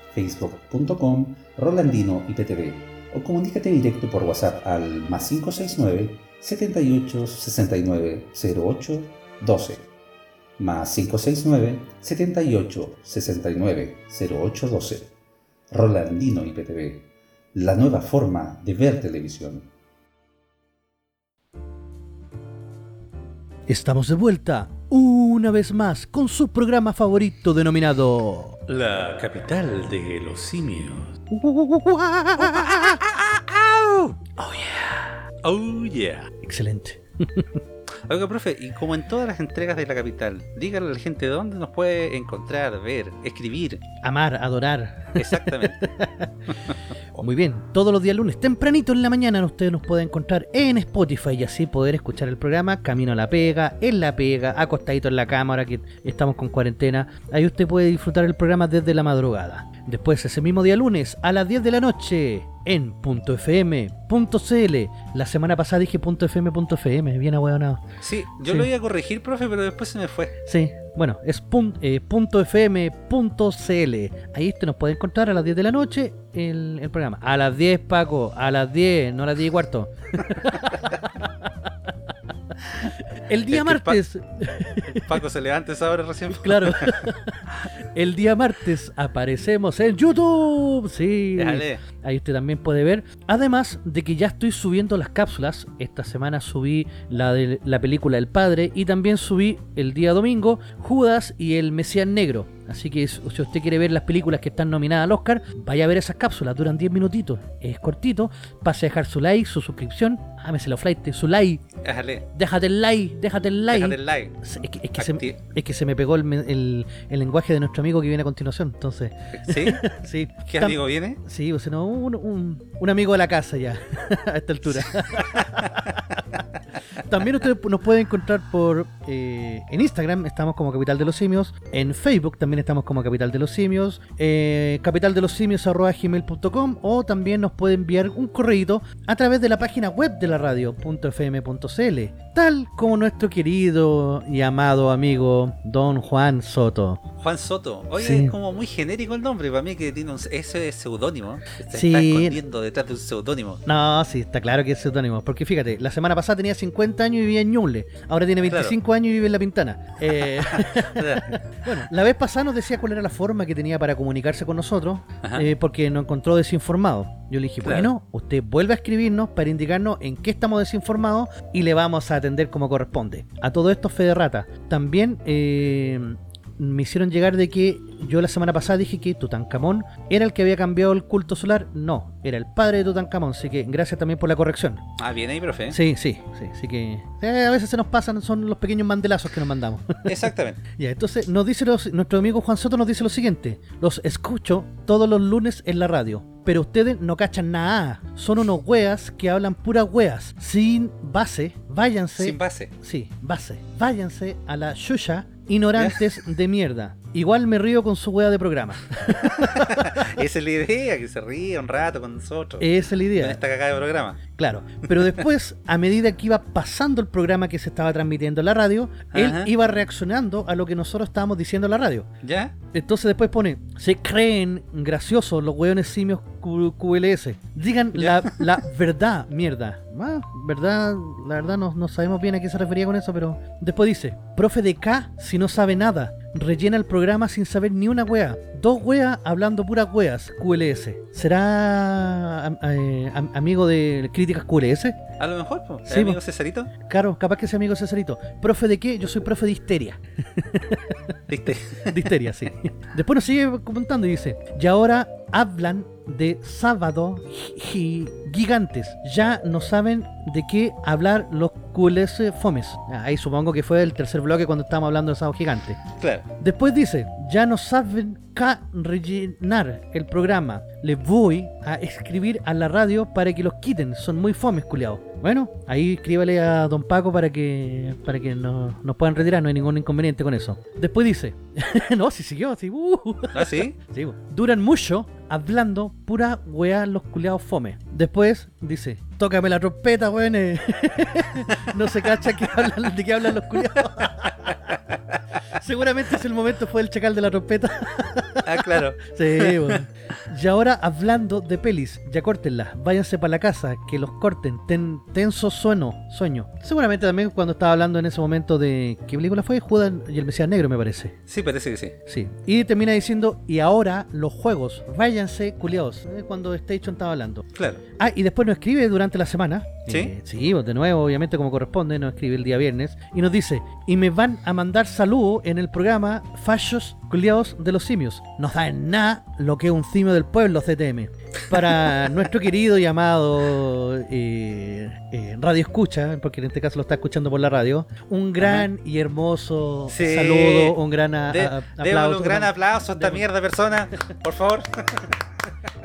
www.facebook.com Rolandino IPTV o comunícate directo por WhatsApp al más 569 78 69 08 12. más 569 78 69 0812. Rolandino IPTV, la nueva forma de ver televisión. Estamos de vuelta una vez más con su programa favorito denominado La capital de los simios. Oh yeah. Oh yeah. Excelente. Oiga, profe, y como en todas las entregas de la capital, dígale a la gente dónde nos puede encontrar, ver, escribir. Amar, adorar. Exactamente. Muy bien, todos los días lunes, tempranito en la mañana, ustedes nos pueden encontrar en Spotify y así poder escuchar el programa Camino a la Pega, en la Pega, acostadito en la cama, ahora que estamos con cuarentena. Ahí usted puede disfrutar el programa desde la madrugada. Después, ese mismo día lunes, a las 10 de la noche, en .fm.cl. La semana pasada dije .fm.fm, bien ahueonado. Sí, yo Sí. lo iba a corregir, profe, pero después se me fue. Sí, bueno, es pun- eh, punto .fm.cl. Ahí usted nos puede encontrar a las 10 de la noche el, el programa. A las 10, Paco, a las 10, no a las 10 y cuarto. el día Es que Pa- martes, Paco se levanta esa hora recién. claro. el día martes aparecemos en YouTube. Sí. Ahí usted también puede ver. Además de que ya estoy subiendo las cápsulas. Esta semana subí la de la película El Padre y también subí el día domingo Judas y el Mesías Negro. Así que si usted quiere ver las películas que están nominadas al Oscar, vaya a ver esas cápsulas. Duran 10 minutitos. Es cortito. Pase a dejar su like, su suscripción. Ámese la flight, su like. Déjale. Déjate el like, déjate el like. Déjate el like. Es que, es que se, Acti- es que se me pegó el, el- el lenguaje de nuestro amigo que viene a continuación. Entonces, ¿Sí? sí. ¿Qué Tam- amigo viene? Sí, o sea, no, un, un- un amigo de la casa ya, a esta altura. También ustedes nos pueden encontrar por eh, en Instagram, estamos como Capital de los Simios, en Facebook también estamos como Capital de los Simios, eh, capitaldelosimios.gmail.com o también nos puede enviar un correíto a través de la página web de la radio, .fm.cl, tal como nuestro querido y amado amigo Don Juan Soto. Juan Soto. Oye, Sí. es como muy genérico el nombre. Para mí que tiene un, ese es seudónimo. Se Sí. está escondiendo detrás de un seudónimo. No, sí, está claro que es seudónimo. Porque fíjate, la semana pasada tenía 50 años y vivía en Ñuble. Ahora tiene 25 años y vive en La Pintana. Eh, bueno, la vez pasada nos decía cuál era la forma que tenía para comunicarse con nosotros. Eh, porque nos encontró desinformado. Yo le dije, Claro. bueno, usted vuelve a escribirnos para indicarnos en qué estamos desinformados y le vamos a atender como corresponde. A todo esto, Fede Rata. También eh, me hicieron llegar de que yo la semana pasada dije que Tutankamón era el que había cambiado el culto solar. No, era el padre de Tutankamón. Así que gracias también por la corrección. Ah, bien ahí, profe. Sí, sí, sí. Así que eh, a veces se nos pasan, son los pequeños mandelazos que nos mandamos. Exactamente. Ya, entonces nos dice los- nuestro amigo Juan Soto nos dice lo siguiente: los escucho todos los lunes en la radio, pero ustedes no cachan nada. Son unos weas que hablan puras weas, sin base. Váyanse. Sin base. Sí, base. Váyanse a la Shusha, ignorantes de mierda. Igual me río con su wea de programa. Esa es la idea, que se ríe un rato con nosotros. Esa es la idea. esta cagada de programa. Claro, pero después, a medida que iba pasando el programa que se estaba transmitiendo en la radio, él Ajá. iba reaccionando a lo que nosotros estábamos diciendo en la radio. ¿Ya? Entonces después pone, se creen graciosos los hueones simios Q- QLS. Digan la, la verdad, mierda. Ah, verdad, la verdad no, no sabemos bien a qué se refería con eso, pero después dice, profe de K, si no sabe nada, rellena el programa sin saber ni una wea. Dos weas hablando puras weas, QLS. ¿Será eh, am- amigo de críticas QLS? A lo mejor, pues. Sí, amigo. Cesarito. Claro, capaz que sea amigo Cesarito. ¿Profe de qué? Yo soy profe de histeria. De histeria, sí. Después nos sigue comentando y dice, y ahora hablan de sábado gi- gigantes. Ya no saben de qué hablar los QLS fomes. Ah, Ahí supongo que fue el tercer bloque cuando estábamos hablando de sábado gigante. Claro. Después dice, ya no saben qué rellenar el programa. Les voy a escribir a la radio para que los quiten. Son muy fomes, culiados. Bueno, ahí escríbale a don Paco para que para que no- nos puedan retirar. No hay ningún inconveniente con eso. Después dice, no, si siguió, sí, uh. ¿Ah, sí? Duran mucho hablando pura weá los culiados fome. Después dice, tócame la trompeta, weón. eh". no se cacha que hablan, de qué hablan los culiados. Seguramente ese el momento fue el chacal de la trompeta. Ah, claro. Sí, weón. Y ahora hablando de pelis, ya córtenlas, váyanse para la casa, que los corten, ten, tenso sueño, sueño. Seguramente también cuando estaba hablando en ese momento de ¿qué película fue? Judas y el Mesías Negro me parece. Sí, parece que sí. Sí. Y termina diciendo, y ahora los juegos, váyanse culiados. ¿eh? Cuando Station estaba hablando. Claro. Ah, y después nos escribe durante la semana. ¿Sí? Eh, sí, pues, de nuevo, obviamente como corresponde, nos escribe el día viernes. Y nos dice, y me van a mandar saludos en el programa Fachos Culiados de los Simios. Nos dan nada lo que es un simio del pueblo, CTM. Para nuestro querido y amado eh, eh, Radio Escucha, porque en este caso lo está escuchando por la radio, un gran y hermoso Sí. saludo, un gran a- aplauso. un gran aplauso a esta mierda persona, por favor.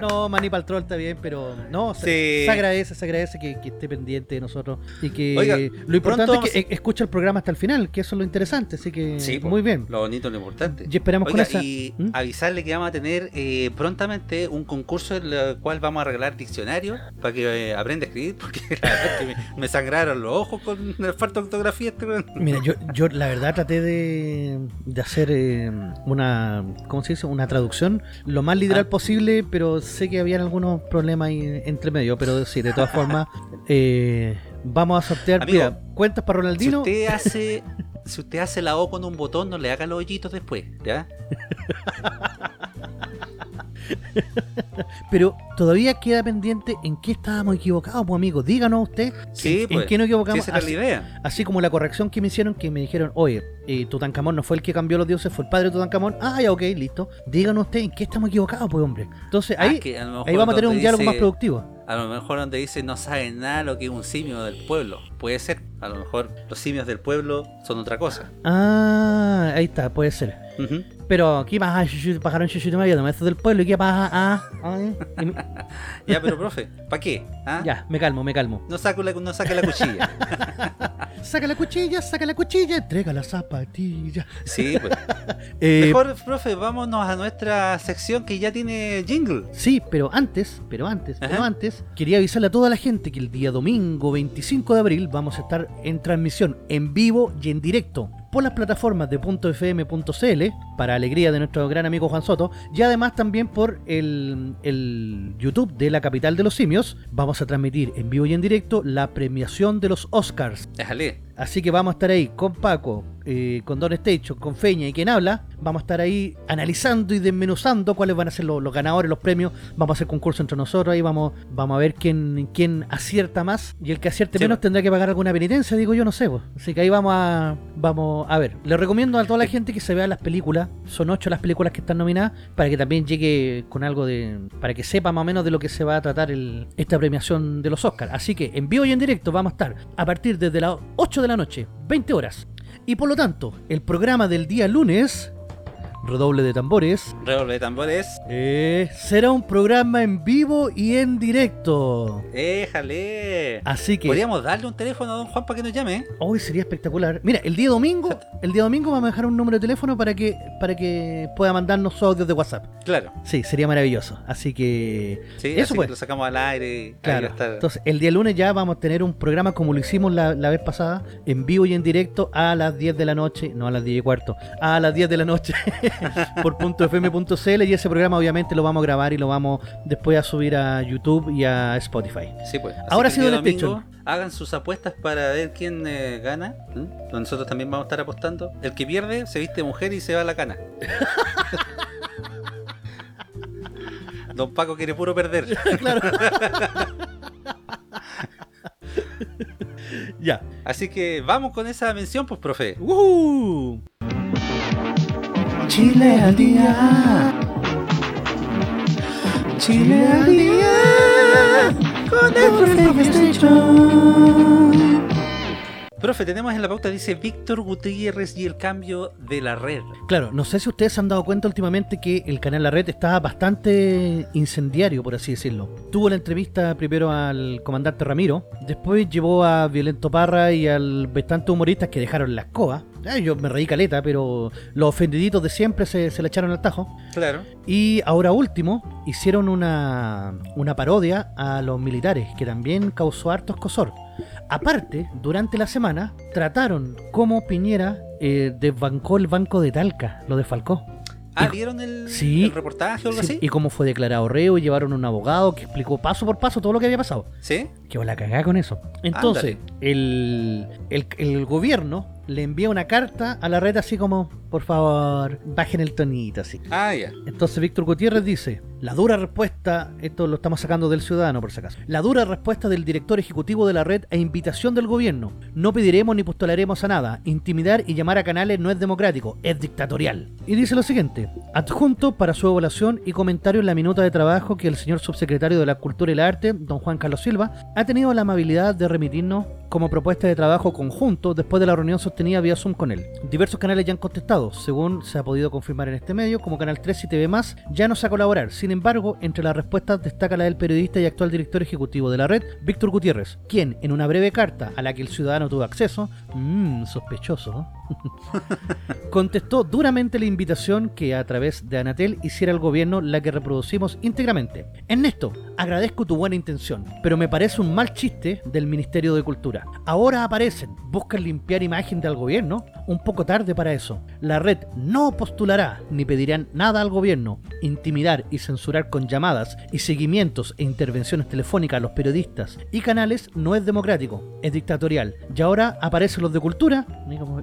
No, Manny Paltrol está bien, pero no, se, Sí. se agradece, se agradece que, que esté pendiente de nosotros y que Oiga, lo importante es que e- escucha el programa hasta el final, que eso es lo interesante, así que Sí, muy bien. Lo bonito, lo importante. Y esperamos Oiga, con esa... y ¿Mm? avisarle que vamos a tener eh, prontamente un concurso en el cual vamos a regalar diccionarios para que eh, aprenda a escribir, porque la verdad es que me, me sangraron los ojos con el falta de ortografía. Este. Mira, yo, yo la verdad traté de, de hacer eh, una, ¿cómo se dice? Una traducción lo más literal Ah. posible, pero sé que habían algunos problemas ahí entre medio, pero sí, de todas formas, eh, vamos a sortear, Amigo, mira, cuentas para Si Ronaldino. usted hace. Si usted hace la O con un botón, no le haga los hoyitos después, ¿ya? Pero todavía queda pendiente en qué estábamos equivocados, pues amigo. Díganos usted Sí, en, pues. en qué nos Sí, equivocamos. esa era la así, idea. así como la corrección que me hicieron, que me dijeron, oye, eh, Tutankamón no fue el que cambió los dioses, fue el padre de Tutankamón. Ah, ya, ok, listo. Díganos usted en qué estamos equivocados, pues hombre. Entonces Ah, ahí, ahí vamos a tener un diálogo más productivo. A lo mejor donde dice no saben nada lo que es un simio del pueblo. Puede ser. A lo mejor los simios del pueblo son otra cosa. Ah, ahí está, puede ser. Pero, ¿qué pasa? Chuchu- Pajaron chuchu María, no, del pueblo, ¿y qué pasa? Ah, ah, me- Ya, pero profe, ¿para qué? ¿Ah? ya, me calmo, me calmo. No, saco la, no saque la cuchilla. Saca la cuchilla, saca la cuchilla, entrega la zapatilla. Sí, pues. Eh, Mejor, profe, vámonos a nuestra sección que ya tiene jingle. Sí, pero antes, pero antes, pero antes, quería avisarle a toda la gente que el día domingo 25 de abril vamos a estar en transmisión en vivo y en directo por las plataformas de .fm.cl para alegría de nuestro gran amigo Juan Soto y además también por el, el YouTube de la capital de los simios vamos a transmitir en vivo y en directo la premiación de los Oscars Déjale. Así que vamos a estar ahí con Paco, eh, con Don Station, con Feña y quien habla. Vamos a estar ahí analizando y desmenuzando cuáles van a ser los, los ganadores, los premios. Vamos a hacer concurso entre nosotros ahí, vamos, vamos a ver quién, quién acierta más. Y el que acierte Sí, menos tendrá que pagar alguna penitencia, digo yo, no sé. pues. Así que ahí vamos a, vamos a ver. Les recomiendo a toda la gente que se vea las películas. Son ocho las películas que están nominadas para que también llegue con algo de... para que sepa más o menos de lo que se va a tratar el, esta premiación de los Oscars. Así que en vivo y en directo vamos a estar a partir desde las 8 de la noche, 20 horas. Y por lo tanto, el programa del día lunes, redoble de tambores, Redoble de tambores. eh, será un programa en vivo y en directo. Déjale. Así que Podríamos darle un teléfono a don Juan para que nos llame. hoy sería espectacular. Mira, el día domingo, el día domingo vamos a dejar un número de teléfono para que para que pueda mandarnos sus audios de WhatsApp. Claro. Sí, sería maravilloso. Así que Sí, eso así pues. que lo sacamos al aire. Claro. estar- Entonces, el día lunes ya vamos a tener un programa como lo hicimos la, la vez pasada, en vivo y en directo a las 10 de la noche, no a las 10 y cuarto, a las 10 de la noche por .fm.cl y ese programa obviamente lo vamos a grabar y lo vamos después a subir a YouTube y a Spotify. Sí, pues. Así Ahora sí, don domingo. Hagan sus apuestas para ver quién eh, gana. Nosotros también vamos a estar apostando. El que pierde se viste mujer y se va a la cana. Don Paco quiere puro perder. claro. ya. Así que vamos con esa mención, pues, profe. ¡Woohoo! Chile al día. Chile al día. Con el Station. Profe, tenemos en la pauta, dice Víctor Gutiérrez y el cambio de la red. Claro, no sé si ustedes se han dado cuenta últimamente que el canal La Red está bastante incendiario, por así decirlo. Tuvo la entrevista primero al comandante Ramiro, después llevó a Violento Parra y al bastante humoristas que dejaron la escoba. Ay, yo me reí caleta, pero los ofendiditos de siempre se, se le echaron al tajo. Claro. Y ahora último, hicieron una, una parodia a los militares, que también causó harto escosor. Aparte, durante la semana, trataron cómo Piñera eh, desbancó el banco de Talca, lo desfalcó. Ah, Y- ¿vieron el, Sí. el reportaje o algo Sí, así? y cómo fue declarado reo y llevaron un abogado que explicó paso por paso todo lo que había pasado. ¿Sí? Que la cagá con eso. Entonces, el, el, el gobierno le envía una carta a la red así como, por favor, bajen el tonito así. Ah, ya. Entonces Víctor Gutiérrez dice, la dura respuesta, esto lo estamos sacando del ciudadano por si acaso, la dura respuesta del director ejecutivo de la red a invitación del gobierno. No pediremos ni postularemos a nada. Intimidar y llamar a canales no es democrático, es dictatorial. Y dice lo siguiente, adjunto para su evaluación y comentario en la minuta de trabajo que el señor subsecretario de la Cultura y el Arte, don Juan Carlos Silva, ha tenido la amabilidad de remitirnos como propuesta de trabajo conjunto después de la reunión sostenida vía Zoom con él. Diversos canales ya han contestado, según se ha podido confirmar en este medio, como Canal 3 y TV Más, ya no se va a colaborar. Sin embargo, entre las respuestas destaca la del periodista y actual director ejecutivo de la red, Víctor Gutiérrez, quien, en una breve carta a la que el ciudadano tuvo acceso, mmm, sospechoso. contestó duramente la invitación que a través de Anatel hiciera el gobierno la que reproducimos íntegramente. Ernesto, agradezco tu buena intención, pero me parece un mal chiste del Ministerio de Cultura. Ahora aparecen, buscan limpiar imagen del gobierno, un poco tarde para eso. La red no postulará ni pedirán nada al gobierno. Intimidar y censurar con llamadas y seguimientos e intervenciones telefónicas a los periodistas y canales no es democrático, es dictatorial. Y ahora aparecen los de cultura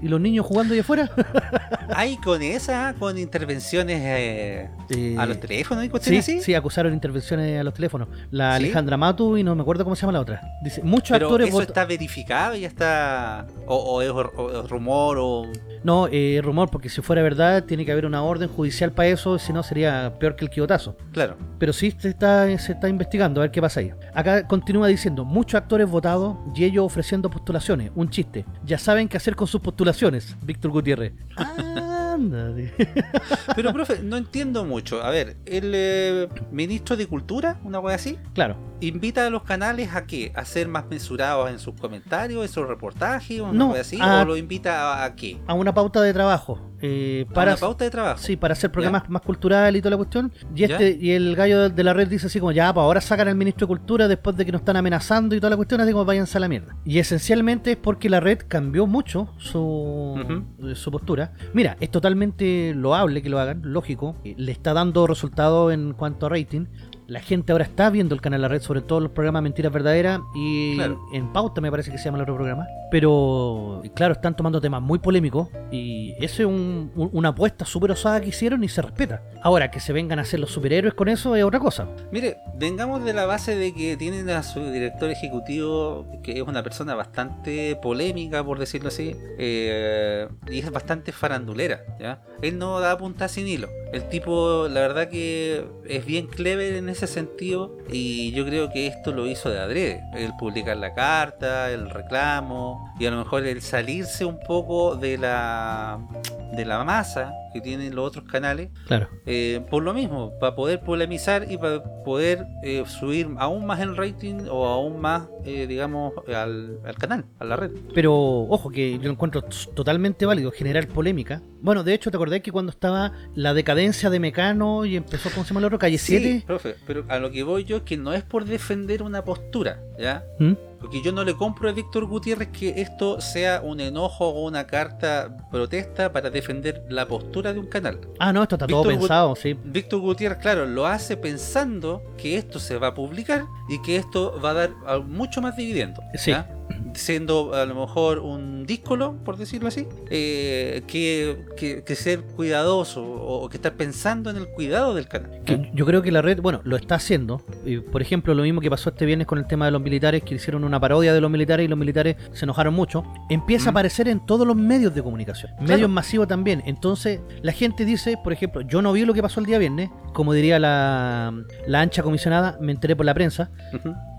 y los niños jugando ahí afuera. Ay, con esa, con intervenciones eh, Eh, a los teléfonos y Sí, cuestiones así. sí, acusaron intervenciones a los teléfonos. La ¿Sí? Alejandra Matu y no me acuerdo cómo se llama la otra. Dice, muchos Pero actores eso está verificado, ya está. O, o es, o es rumor, o. No, eh, rumor, porque si fuera verdad tiene que haber una orden judicial para eso, si no sería peor que el quiotazo. Claro. Pero sí se está, se está investigando, a ver qué pasa ahí. Acá continúa diciendo, muchos actores votados y ellos ofreciendo postulaciones. Un chiste. Ya saben qué hacer con sus postulaciones, Víctor Gutiérrez. Anda. Pero, profe, no entiendo mucho. A ver, el eh, ministro de Cultura, una cosa así, claro. invita a los canales a qué? ¿A ser más mensurados en sus comentarios, en sus reportajes, una No, cosa así? a- ¿O lo invita a, a qué? A una pauta de trabajo. Eh, ¿A para una pauta de trabajo? Sí, para hacer programas más culturales y toda la cuestión. Y Ya. este y el gallo de- la red dice así como, ya, pues ahora sacan al ministro de Cultura después de que nos están amenazando y toda la cuestión, así como váyanse a la mierda. Y esencialmente es porque la red cambió mucho su, eh, su postura. Mira, es totalmente loable que lo hagan, lógico. eh, Le está dando resultados en cuanto a rating. La gente ahora está viendo el canal La Red, sobre todo los programas Mentiras Verdaderas y Claro. en Pauta me parece que se llama el otro programa. Pero claro, están tomando temas muy polémicos y eso es un- un- una apuesta súper osada que hicieron y se respeta. Ahora, que se vengan a hacer los superhéroes con eso es otra cosa. Mire, vengamos de la base de que tienen a su director ejecutivo, que es una persona bastante polémica, por decirlo así, eh, y es bastante farandulera, ¿ya? Él no da punta sin hilo. El tipo, la verdad que es bien clever en ese sentido, y yo creo que esto lo hizo de adrede. El publicar la carta, el reclamo, y a lo mejor el salirse un poco de la, de la masa que tienen los otros canales, Claro. eh, por lo mismo, para poder polemizar y para poder eh, subir aún más el rating o aún más, eh, digamos, al, al canal, a la red. Pero ojo, que yo lo encuentro totalmente válido generar polémica. Bueno, de hecho, ¿te acordás que cuando estaba la decadencia de Mecano y empezó, ¿cómo se llama el otro? Calle Sí, 7? profe, pero a lo que voy yo es que no es por defender una postura, ¿ya? ¿Mm? Porque yo no le compro a Víctor Gutiérrez que esto sea un enojo o una carta protesta para defender la postura de un canal. Ah, no, esto está todo Gut- pensado, sí. Víctor Gutiérrez, claro, lo hace pensando que esto se va a publicar y que esto va a dar mucho más dividendo. Sí. Siendo a lo mejor un díscolo, por decirlo así, eh, que, que- que ser cuidadoso o, o que estar pensando en el cuidado del canal. Yo creo que la red, bueno, lo está haciendo. Y, por ejemplo, lo mismo que pasó este viernes con el tema de los militares, que hicieron una parodia de los militares y los militares se enojaron mucho. Empieza a aparecer en todos los medios de comunicación. Claro. Medios masivos también. Entonces, la gente dice, por ejemplo, yo no vi lo que pasó el día viernes, como diría la, la ancha comisionada, me enteré por la prensa,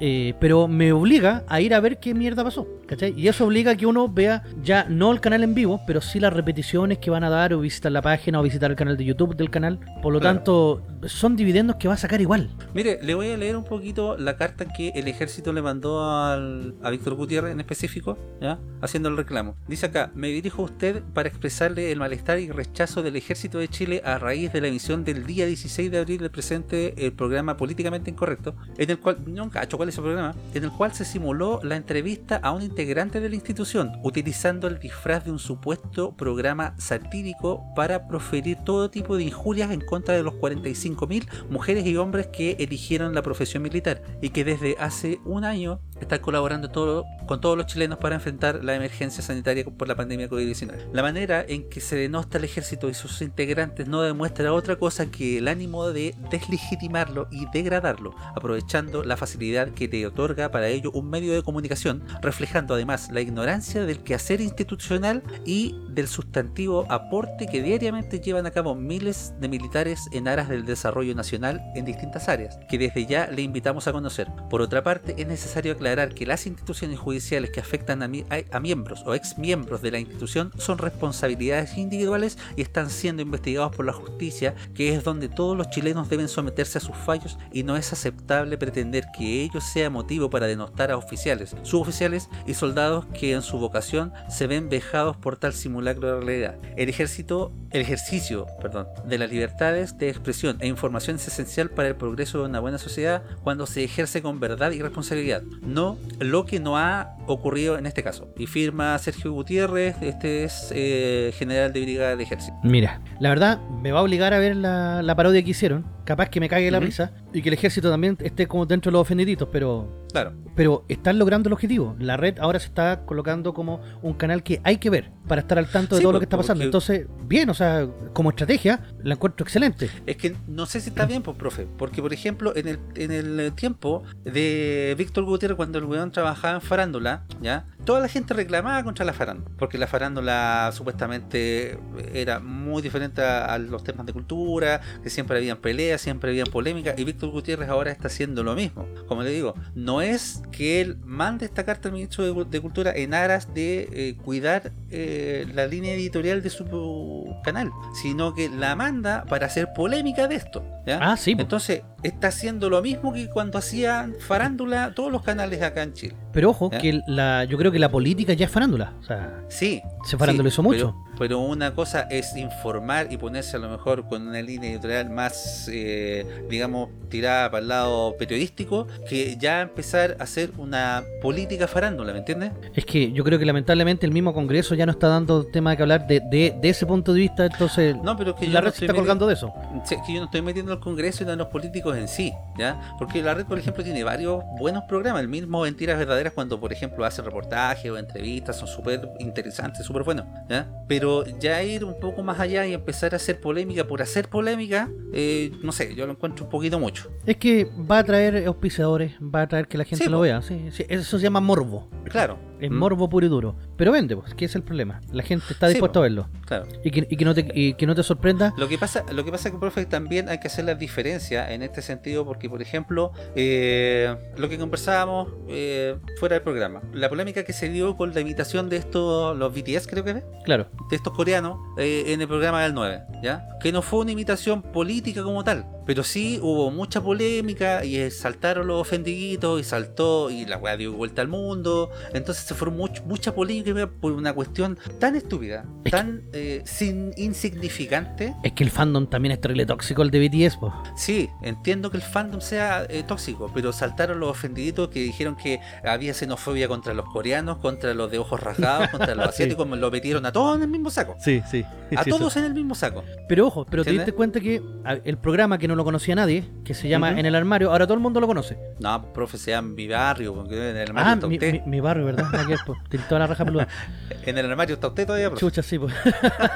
eh, pero me obliga a ir a ver qué mierda pasó. ¿cachai? Y eso obliga a que uno vea ya no el canal en vivo, pero sí las repeticiones que van a dar o visitar la página o visitar el canal de YouTube del canal. Por lo Claro. tanto, son dividendos que va a sacar igual. Mire, le voy a leer un poquito la carta que el ejército le mandó al- a Víctor Gutiérrez en específico, ¿ya? haciendo el reclamo. Dice acá, me dirijo a usted para expresarle el malestar y rechazo del ejército de Chile a raíz de la emisión del día 16 de abril del presente el programa Políticamente Incorrecto, en el cual, no cacho cuál es el programa, en el cual se simuló la entrevista a un integrante de la institución, utilizando el disfraz de un supuesto programa satírico para proferir todo tipo de injurias en contra de los 45.000 mujeres y hombres que eligieron la profesión militar y que desde hace un año están colaborando todo, con todos los chilenos para enfrentar la emergencia sanitaria por la pandemia COVID-19. La manera en que se denosta el ejército y sus integrantes no demuestra otra cosa que el ánimo de deslegitimarlo y degradarlo, aprovechando la facilidad que te otorga para ello un medio de comunicación, reflejando además la ignorancia del quehacer institucional y del sustantivo aporte que diariamente llevan a cabo miles de militares en aras del desarrollo nacional en distintas áreas, que desde ya le invitamos a conocer. Por otra parte, es necesario aclarar que las instituciones judiciales que afectan a, mi- a- miembros o ex miembros de la institución son responsabilidades individuales y están siendo investigados por la justicia, que es donde todos los chilenos deben someterse a sus fallos y no es aceptable pretender que ello sea motivo para denostar a oficiales, suboficiales y soldados que en su vocación se ven vejados por tal simulacro de realidad. El ejército, ejercicio, de las libertades de expresión e información es esencial para el progreso de una buena sociedad cuando se ejerce con verdad y responsabilidad, no lo que no ha ocurrido en este caso. Y firma Sergio Gutiérrez, este es eh, general de brigada de ejército. Mira, la verdad me va a obligar a ver la, la parodia que hicieron. Capaz que me cague la risa y que el ejército también esté como dentro de los ofendiditos, pero Claro. pero están logrando el objetivo. La red ahora se está colocando como un canal que hay que ver para estar al tanto de Sí, todo lo que está pasando. porque- Entonces, bien, o sea, como estrategia, la encuentro excelente. Es que no sé si está bien, pues, profe. Porque, por ejemplo, en el, en el tiempo de Víctor Gutiérrez, cuando el weón trabajaba en farándula, ¿ya? Toda la gente reclamaba contra la farándula. Porque la farándula supuestamente era muy diferente a, a los temas de cultura, que siempre habían peleas, siempre habían polémicas. Y Víctor Gutiérrez ahora está haciendo lo mismo. Como le digo, no es que él mande esta carta al ministro de, de Cultura en aras de eh, cuidar eh, la línea editorial de su canal, sino que la manda para hacer polémica de esto. ¿ya? Ah, sí. Entonces, está haciendo lo mismo que cuando hacían farándula todos los canales acá en Chile. pero ojo, ¿Ya? que la, yo creo que la política ya es farándula. O sea, Sí. Se farandulizó sí, mucho. Pero, una cosa es informar y ponerse a lo mejor con una línea editorial más, eh, digamos, tirada para el lado periodístico, que ya empezar a hacer una política farándula, ¿me entiendes? es que yo creo que lamentablemente el mismo Congreso ya no está dando tema de que hablar de, de, de ese punto de vista, entonces No, pero es que la no red se está colgando de eso. Es que yo no estoy metiendo al Congreso y no a los políticos en sí, ¿ya? Porque la red, por ejemplo, tiene varios buenos programas. El mismo Mentiras Verdaderas, cuando, por ejemplo, hace reportajes o entrevistas, son súper interesantes, súper buenos, ¿ya? Pero ya ir un poco más allá y empezar a hacer polémica por hacer polémica, eh, no sé, yo lo encuentro un poquito mucho. Es que va a traer auspiciadores, va a traer que la gente Sí, lo vea. Sí, sí, eso se llama morbo. Claro. Es ¿Mm? morbo puro y duro. Pero vende, pues, que es el problema. La gente está dispuesta a verlo. Claro. Y que, y que no te, y que no te sorprenda. Lo que pasa, lo que pasa es que, profe, también hay que hacer la diferencia en este sentido, porque, por ejemplo, eh, lo que conversábamos eh, fuera del programa, la polémica que se dio con la imitación de estos, los BTS, creo que es, Claro. De estos coreanos eh, en el programa del 9, ¿ya? Que no fue una imitación política como tal, pero sí hubo mucha polémica y eh, saltaron los ofendiditos y saltó y la weá dio vuelta al mundo, entonces se formó much- mucha polémica por una cuestión tan estúpida, Es tan eh, sin, insignificante. Es que el fandom también es terrible tóxico el de BTS, pues. Sí, entiendo que el fandom sea eh, tóxico, pero saltaron los ofendiditos que dijeron que había xenofobia contra los coreanos, contra los de ojos rasgados, contra los Sí. asiáticos, lo metieron a todos en el mismo saco. Sí, sí. A todos en el mismo saco. Pero ojo, pero te ¿Entiendes? diste cuenta que el programa que no lo conocía nadie, que se llama. En el Armario, ahora todo el mundo lo conoce. No, profe, sea en mi barrio, porque en el armario Ah, está mi, usted. mi- mi barrio, ¿verdad? Aquí, pues, toda la raja peluda. En el armario está usted todavía, profe. Chucha, sí, pues.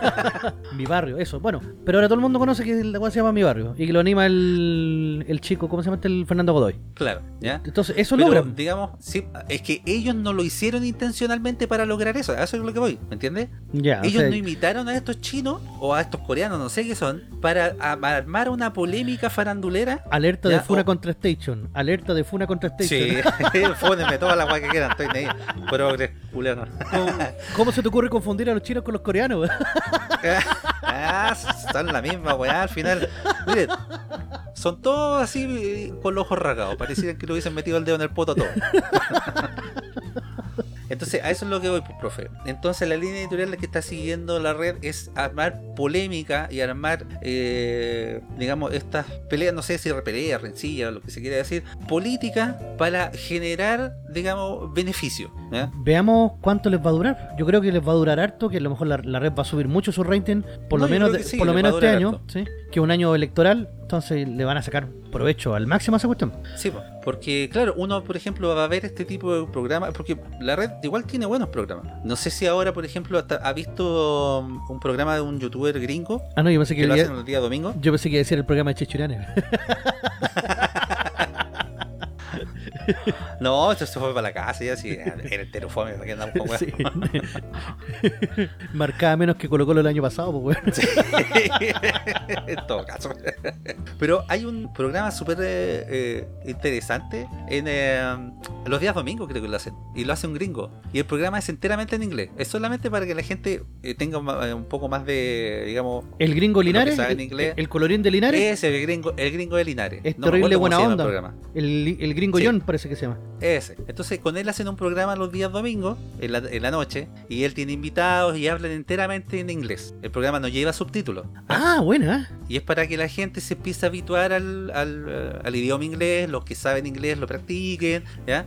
mi barrio, eso. Bueno, pero ahora todo el mundo conoce que la cosa se llama Mi Barrio y que lo anima el, el chico, ¿cómo se llama? este? El Fernando Godoy. Claro, ¿ya? Entonces, eso Pero, logran. digamos, sí, es que ellos no lo hicieron intencionalmente para lograr eso, eso es lo que voy, ¿me entiendes? Ya, o Ellos sea, no imitaron a estos chinos o a estos coreanos, no sé qué son, para armar una polémica farandulera. alerta de Funa o- contra Station. Alerta de Funa contra Station. Sí, fónenme toda la guay que quieran, estoy ahí. Progre, culiano. ¿Cómo, cómo se te ocurre confundir a los chinos con los coreanos? ah, son la misma weá al final. Miren, son todos así eh, con los ojos rasgados. Parecían que le hubiesen metido el dedo en el poto a todos. Entonces, a eso es lo que voy, pues, profe. Entonces, la línea editorial que está siguiendo la red es armar polémica y armar, eh, digamos, estas peleas, no sé si peleas, rencillas, lo que se quiera decir, política para generar, digamos, beneficio. Veamos cuánto les va a durar. Yo creo que les va a durar harto, que a lo mejor la, la red va a subir mucho su rating, por No, lo menos, sí, por lo menos este año. ¿sí? que un año electoral, entonces le van a sacar provecho al máximo a esa cuestión. Sí, po, porque claro, uno por ejemplo va a ver este tipo de programas, porque la red igual tiene buenos programas. No sé si ahora, por ejemplo, hasta- ha visto um, un programa de un youtuber gringo Ah, no, yo pensé que, que lo iba- hacen el día domingo. yo pensé que iba a decir el programa de Chechurane. No, esto se fue para la casa y así, era fome, ¿para qué andamos con? Sí. Marcaba menos que Colo Colo el año pasado, pues. Sí, en todo caso. Pero hay un programa súper eh, eh, interesante en eh, los días domingos, creo que lo hacen. Y lo hace un gringo. Y el programa es enteramente en inglés. Es solamente para que la gente eh, tenga eh, un poco más de, digamos, El gringo Linares, en el, inglés. el colorín de Linares, ese, el gringo, el gringo de Linares. es No terrible buena onda. El. El, el gringo Sí. John parece que se llama. Ese. Entonces con él hacen un programa los días domingos, en la, en la noche, y él tiene invitados y hablan enteramente en inglés. El programa no lleva subtítulos. Ah, buena. Y es para que la gente se empiece a habituar al, al, eh, al idioma inglés, los que saben inglés lo practiquen, ¿ya?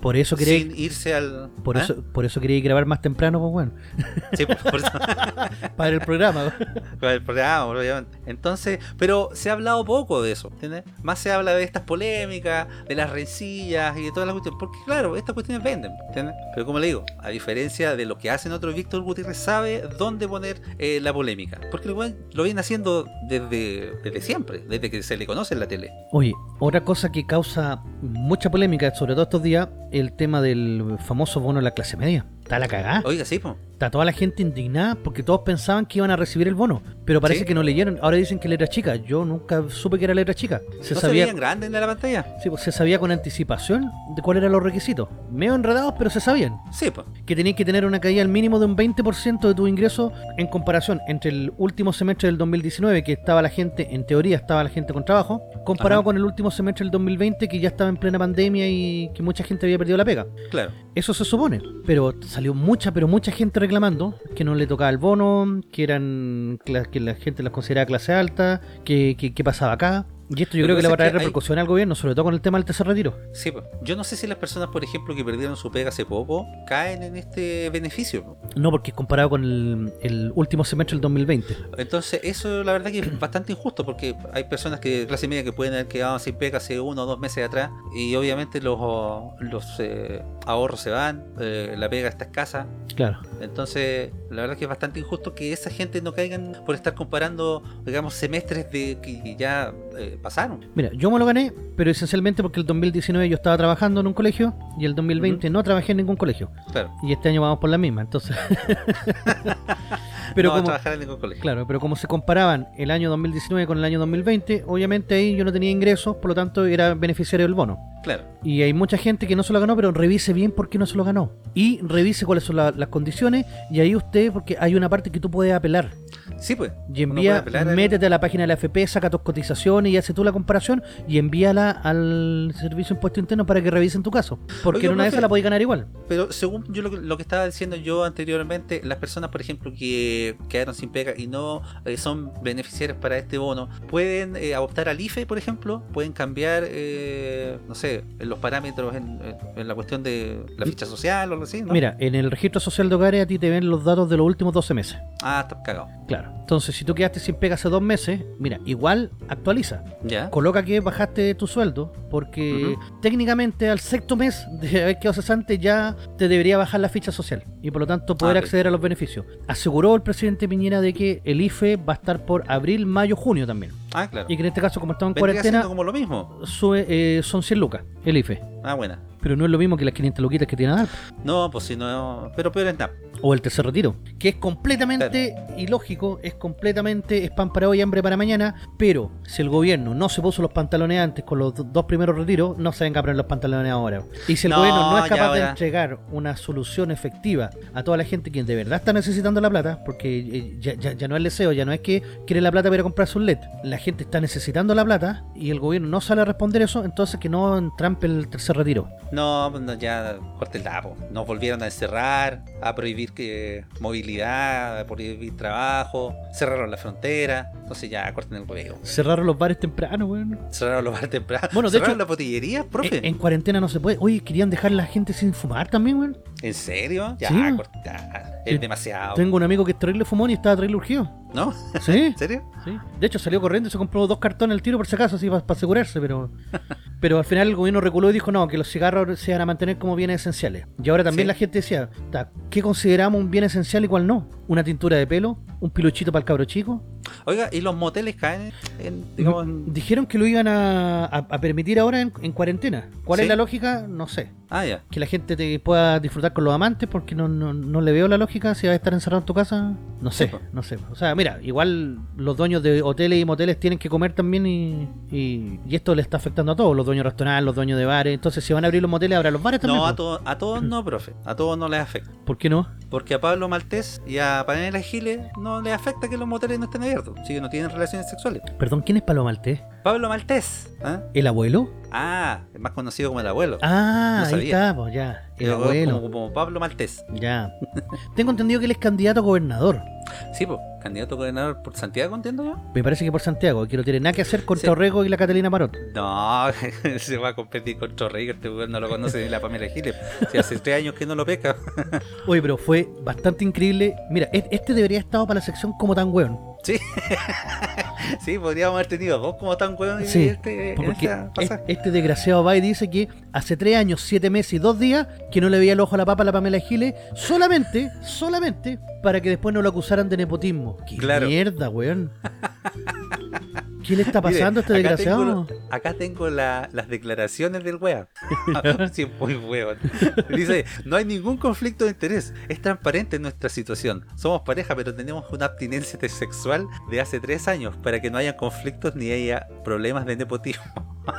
Por eso quería, Sin irse al... por ¿Ah? eso, por eso quería grabar más temprano, pues bueno. Sí, por, por eso. Para el programa. Para el programa, obviamente. Entonces, pero se ha hablado poco de eso, ¿entiendes? Más se habla de estas polémicas, de las rencillas y de todas las cuestiones. Porque claro, estas cuestiones venden, ¿entiendes? Pero como le digo, a diferencia de lo que hacen otros, Víctor Gutiérrez sabe dónde poner eh, la polémica. Porque weón lo viene haciendo desde, desde siempre, desde que se le conoce en la tele. Oye, otra cosa que causa mucha polémica, sobre todo estos días, el tema del famoso bono de la clase media. Está la cagada. Oiga, sí, pues. Está toda la gente indignada porque todos pensaban que iban a recibir el bono, pero parece Sí. que no leyeron. Ahora dicen que letra chica. Yo nunca supe que era letra chica. Se ¿No se sabía, veían grandes en la pantalla? sí, pues, se sabía con anticipación de cuáles eran los requisitos. Medio enredados, pero se sabían. Sí, pues. Que tenías que tener una caída al mínimo de un 20% de tu ingreso en comparación entre el último semestre del 2019, que estaba la gente, en teoría estaba la gente con trabajo, comparado Ajá. con el último semestre del 2020, que ya estaba en plena pandemia y que mucha gente había perdido la pega. Claro. Eso se supone, pero salió mucha, pero mucha gente reclamando que no le tocaba el bono, que eran que la gente las consideraba clase alta, que, que, que pasaba acá. Y esto yo creo que le va a traer hay- repercusión al gobierno, sobre todo con el tema del tercer retiro. Sí, pues. Yo no sé si las personas, por ejemplo, que perdieron su pega hace poco, caen en este beneficio. No, porque es comparado con el, el último semestre del 2020. Entonces, eso la verdad que es bastante injusto porque hay personas que de clase media que pueden haber quedado sin pega hace uno o dos meses atrás y obviamente los, los eh, ahorros se van, eh, la pega está escasa. Claro. Entonces, la verdad que es bastante injusto que esa gente no caigan por estar comparando, digamos, semestres de que ya eh, pasaron. Mira, yo me lo gané, pero esencialmente porque el 2019 yo estaba trabajando en un colegio y el 2020 no trabajé en ningún colegio. Claro. Y este año vamos por la misma, entonces. pero no a como, trabajar en ningún colegio. Claro, pero como se comparaban el año 2019 con el año 2020, obviamente ahí yo no tenía ingresos, por lo tanto era beneficiario del bono. Claro. Y hay mucha gente que no se lo ganó, pero revise bien por qué no se lo ganó. Y revise cuáles son la- las condiciones. Y ahí usted, porque hay una parte que tú puedes apelar. Sí, pues. Y envía, métete a la página de la FP, saca tus cotizaciones y hace tú la comparación y envíala al Servicio de Impuesto Interno para que revisen tu caso. Porque en una de esas la podéis ganar igual. Pero según yo lo, que- lo que estaba diciendo yo anteriormente, las personas, por ejemplo, que quedaron sin pega y no eh, son beneficiarios para este bono, pueden eh, optar al IFE, por ejemplo, pueden cambiar, eh, no sé, los parámetros en, en- en la cuestión de la ficha social o algo así, ¿no? Mira, en el registro social de hogares a ti te ven los datos de los últimos 12 meses. Ah, está cagado. Claro. Entonces, si tú quedaste sin pega hace dos meses, mira, igual actualiza. ¿Ya? Coloca que bajaste tu sueldo, porque técnicamente al sexto mes de haber quedado cesante ya te debería bajar la ficha social y por lo tanto poder Ah, acceder a los beneficios. Aseguró el presidente Piñera de que el IFE va a estar por abril, mayo, junio también. Ah, claro. Y que en este caso, como estamos en Vendría cuarentena, siendo como lo mismo. sube, eh, son 100 lucas el IFE. Ah, buena. Pero no es lo mismo que las 500 luquitas que tiene a dar. No, pues si no. Pero peor es nada. O el tercer retiro. Que es completamente ilógico, es completamente es pan para hoy, hambre para mañana. Pero si el gobierno no se puso los pantalones antes con los do- dos primeros retiros, no se venga a poner los pantalones ahora. Y si el No, gobierno no es capaz de entregar una solución efectiva a toda la gente que de verdad está necesitando la plata, porque eh, ya, ya- ya no es el deseo, ya no es que quiere la plata para ir a comprarse un LED. La gente está necesitando la plata y el gobierno no sale a responder eso, entonces que no entrampe el tercer retiro. No, pues no, ya cortenla. Nos volvieron a encerrar, a prohibir que, movilidad, a prohibir trabajo, cerraron la frontera, entonces ya corten el huevo. Cerraron los bares temprano, weón. Cerraron los bares temprano. Bueno, de cerraron hecho- la botillería, profe. En, en cuarentena no se puede. Oye, querían dejar a la gente sin fumar también, weón. ¿En serio? Ya, Sí. corta. Es demasiado. Tengo un amigo que es terrible fumón y estaba terrible urgido. ¿No? ¿Sí? ¿En serio? Sí. De hecho, salió corriendo y se compró dos cartones al tiro por si acaso, así para asegurarse, pero. Pero al final el gobierno reculó y dijo no, que los cigarros se van a mantener como bienes esenciales. Y ahora también Sí. la gente decía, ¿qué consideramos un bien esencial y cuál no? ¿Una tintura de pelo? ¿Un piluchito para el cabro chico? Oiga, ¿y los moteles caen en, digamos, en- Dijeron que lo iban a, a- a permitir ahora en, en cuarentena. ¿Cuál ¿Sí? es la lógica? No sé. Ah, ya. Que la gente te pueda disfrutar con los amantes porque no, no, no le veo la lógica si vas a estar encerrado en tu casa. No sé, Sí, no sé. O sea, mira, igual los dueños de hoteles y moteles tienen que comer también y, y, y esto le está afectando a todos, los dueños de restaurantes, los dueños de bares. Entonces, si van a abrir los moteles, habrá los bares también. No, a, todos a todos no, profe. A todos no les afecta. ¿Por qué no? Porque a Pablo Maltés y a Panela Giles no les afecta que los moteles no estén abiertos. Así que no tienen relaciones sexuales. Perdón, ¿quién es Palo Maltés? Pablo Maltés. ¿ah? ¿El abuelo? Ah, es más conocido como el abuelo. Ah, No ahí sabía. está, pues ya. El abuelo. Como, como Pablo Maltés. Ya. Tengo entendido que él es candidato a gobernador. Sí, pues, candidato a gobernador por Santiago, entiendo yo. Me parece que por Santiago, que no tiene nada que hacer contra Sí. Orrego y la Catalina Parot. No, se va a competir con Chorrey, este no lo conoce ni la Pamela Giles. Si hace tres años que no lo pesca. Oye, pero fue bastante increíble. Mira, este debería haber estado para la sección como tan weón. Sí. sí, podríamos haber tenido dos como tan weón y Sí, este, en porque esta es- pasada. este desgraciado va y dice que hace tres años, siete meses y dos días que no le veía el ojo a la papa a la Pamela Giles solamente, solamente para que después no lo acusaran de nepotismo. ¡Qué Claro. mierda, weón! ¿Qué le está pasando a este acá desgraciado? Tengo, acá tengo la- las declaraciones del weón. sí, muy weón. Dice, no hay ningún conflicto de interés. Es transparente nuestra situación. Somos pareja, pero tenemos una abstinencia sexual de hace tres años para que no haya conflictos ni haya problemas de nepotismo.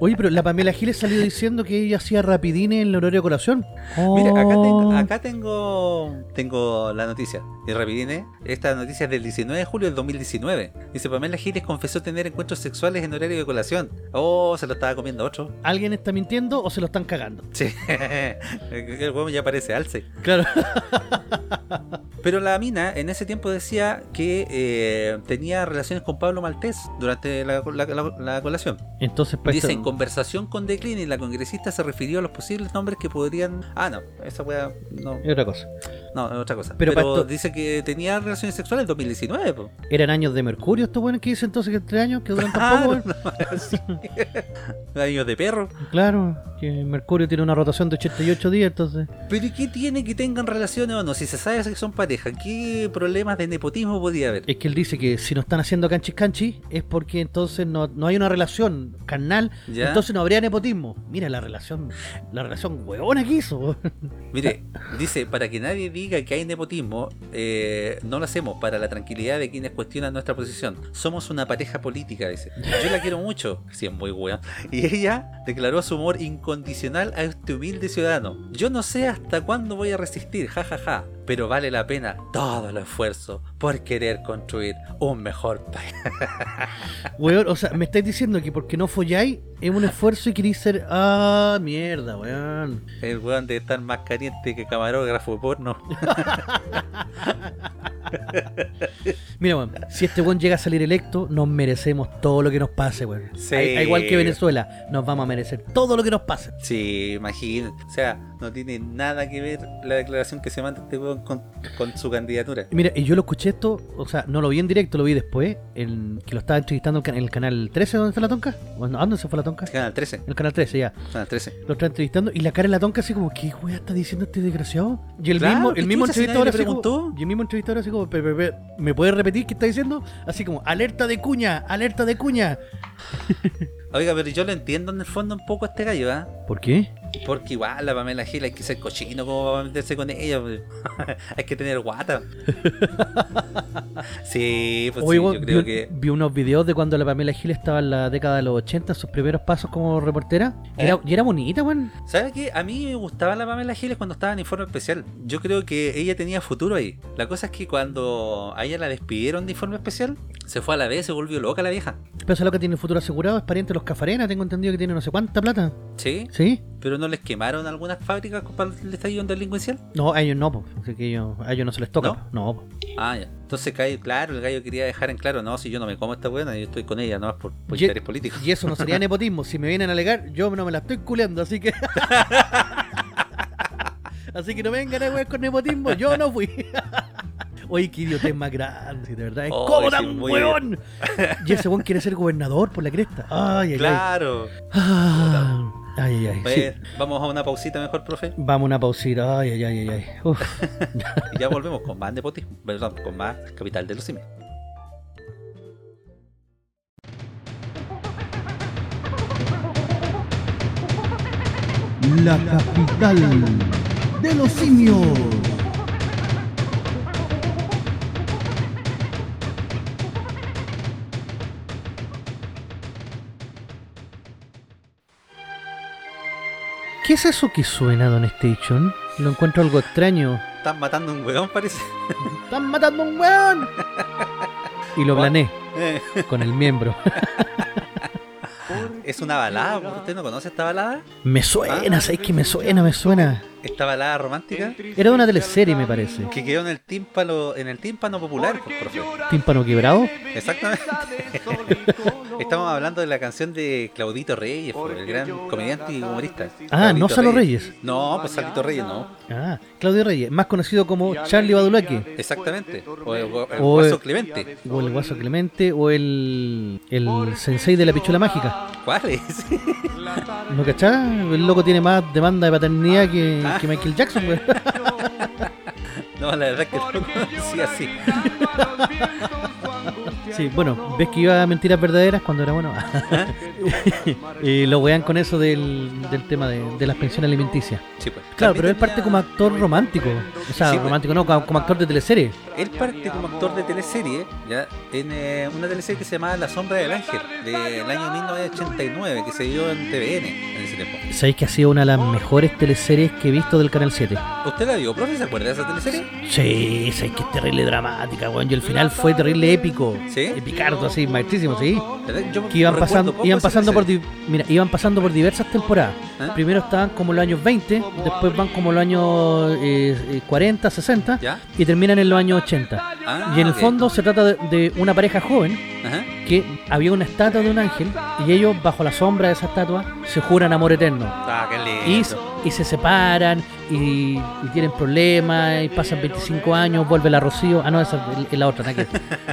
Oye, pero la Pamela Giles salió diciendo que ella hacía rapidines en el horario de colación. Mira, acá tengo, Oh. acá tengo, tengo la noticia. Y rapidine, esta noticia es del 19 de julio del 2019. Dice, Pamela Giles confesó tener encuentros sexuales en horario de colación. Oh, se lo estaba comiendo otro. ¿Alguien está mintiendo o se lo están cagando? Sí, el huevo ya parece alce. Claro. Pero la mina en ese tiempo decía que eh, tenía relaciones con Pablo Maltés durante la, la- la- la colación. Entonces, pues, Dice, en conversación con Decline, la congresista se refirió a los posibles nombres que podrían... Ah, no, esa wea... No, es otra cosa. no, es otra cosa. Pero Pero, para esto- dice que tenía relaciones sexuales en 2019, po. ¿Eran años de mercurio estos buenos que dice entonces que tres años que duran tan Ah, poco, weón? no, sí. Años de perro. Claro, que Mercurio tiene una rotación de 88 días, entonces. Pero ¿y qué tiene que tengan relaciones o no? Si se sabe que son pareja, ¿qué problemas de nepotismo podría haber? Es que él dice que si no están haciendo canchis canchis es porque entonces no, no hay una relación carnal, ¿Ya? entonces no habría nepotismo. Mira la relación, la relación huevona que hizo. Mire, dice, para que nadie diga que hay nepotismo, eh, no lo hacemos para la tranquilidad de quienes cuestionan nuestra posición. Somos una pareja política, dice. Yo la quiero mucho, sí, es muy weón. Y ella declaró su amor incondicional a este humilde ciudadano. Yo no sé hasta cuándo voy a resistir, jajaja, pero vale la pena todo el esfuerzo por querer construir un mejor país. Weón, o sea, me estáis diciendo que porque no folláis es un esfuerzo y queréis ser. Ah, mierda, weón. El weón de estar más caliente que camarógrafo porno. Mira, weón, si este weón llega a salir electo, nos merecemos todo lo que nos pase, weón. Sí. A- igual que Venezuela, nos vamos a merecer todo lo que nos pase. Sí, imagínate. O sea, no tiene nada que ver la declaración que se manda este weón con, con su candidatura. Mira, y yo lo escuché esto, o sea, no lo vi en directo, lo vi después, en, que lo estaba entrevistando en el canal 13, ¿dónde está la tonca? Bueno, ¿a dónde se fue la tonca? Canal 13. El canal 13, ya. Canal 13. Lo está entrevistando y la cara de la tonca así como, ¿qué weá está diciendo este desgraciado? Y el Claro, mismo, ¿qué el entrevistador así como, preguntó? y el mismo entrevistador así como, "Pe- pe- pe, ¿me puedes repetir qué está diciendo? Así como, alerta de cuña, alerta de cuña. Oiga, pero yo lo entiendo en el fondo un poco a este gallo, ¿ah? ¿Por qué? Porque igual la Pamela Gil hay que ser cochino como para meterse con ella. pues. hay que tener guata. sí, pues Oye, sí, yo creo que. vi unos videos de cuando la Pamela Gil estaba en la década de los 80, sus primeros pasos como reportera. Y Era, ¿Eh? y era bonita, weón. ¿Sabes qué? A mí me gustaba la Pamela Giles cuando estaba en Informe Especial. Yo creo que ella tenía futuro ahí. La cosa es que cuando a ella la despidieron de Informe Especial, se fue a la vez, se volvió loca la vieja. Pero esa loca tiene el futuro asegurado, es pariente de los Cafarena, tengo entendido que tiene no sé cuánta plata. ¿Sí? ¿Sí? ¿Pero no les quemaron algunas fábricas para el estallido delincuencial? No, a ellos no, po. Así que ellos, a ellos no se les toca. ¿No? No. Ah, ya. Entonces, claro, el gallo quería dejar en claro, no, si yo no me como esta buena, yo estoy con ella, no es por, por Ye- interés político. Y eso no sería nepotismo. Si me vienen a alegar, yo no me la estoy culeando, así que. así que no me vengan a wear con nepotismo, yo no fui. Oye, qué idiotez más grande, de verdad. Oh, sí, tan weón. y ese weón quiere ser gobernador por la cresta. Ay, ay, Claro. ay. Ah, Ay, ay, ay. sí. Vamos a una pausita mejor, profe. Vamos a una pausita. Ay, ay, ay, ay, ay. Uf. Y ya volvemos con más nepotismo, perdón, con más capital de los simios. La capital de los simios. ¿Qué es eso que suena, Don Station? Lo encuentro algo extraño. Están matando a un weón, parece. ¡Están matando a un weón! Y lo planeé Eh, con el miembro. es una balada, ¿usted no conoce esta balada? Me suena, ¿sabes que me suena? Me suena. Esta balada romántica Era una teleserie, me parece. que quedó en el tímpano, en el tímpano popular, pues, profe. Tímpano quebrado. Exactamente. Estamos hablando de la canción de Claudito Reyes, pues, el gran comediante y humorista. Ah, Claudito no Salo Reyes. No, pues Salito Reyes no. Ah, Claudio Reyes, más conocido como Charlie Badulaque. Exactamente. O el, o el O Guaso el- Clemente. O el Guaso Clemente, o el. el sensei de la pichula mágica. ¿Cuál es? ¿No cachás? El loco tiene más demanda de paternidad que, Ah. Que Michael Jackson, güey. No, la verdad es que no lo conocí así. Sí, bueno, ves que iba a mentiras verdaderas cuando era bueno. y lo wean con eso del, del tema de, de las pensiones alimenticias. Sí, pues. Claro, También pero él parte como actor romántico. O sea, Sí, pues. romántico no, como, como actor de teleserie. Él parte como actor de teleserie, ya, en eh, una teleserie que se llamaba La Sombra del Ángel, del año 1989, que se dio en TVN en ese tiempo. Sabéis que ha sido una de las mejores teleseries que he visto del Canal 7. ¿Usted la vio, profe? ¿Se acuerda de esa teleserie? Sí, sabéis que es terrible dramática, weón. Y el final fue terrible épico. ¿Sí? Epicardo, así, maestrísimo, sí. Que iban pasando, iban pasando por mira, iban pasando por diversas temporadas. ¿Eh? Primero estaban como los años 20, después van como los años eh, eh, 40, 60 ¿Ya? y terminan en los años 80. Ah, y en el fondo se trata de, de una pareja joven Ajá. que había una estatua de un ángel y ellos bajo la sombra de esa estatua se juran amor eterno. Ah, qué lindo. y se separan y, y tienen problemas y pasan 25 años, vuelve la Rocío. Ah, no, esa es la otra, ver.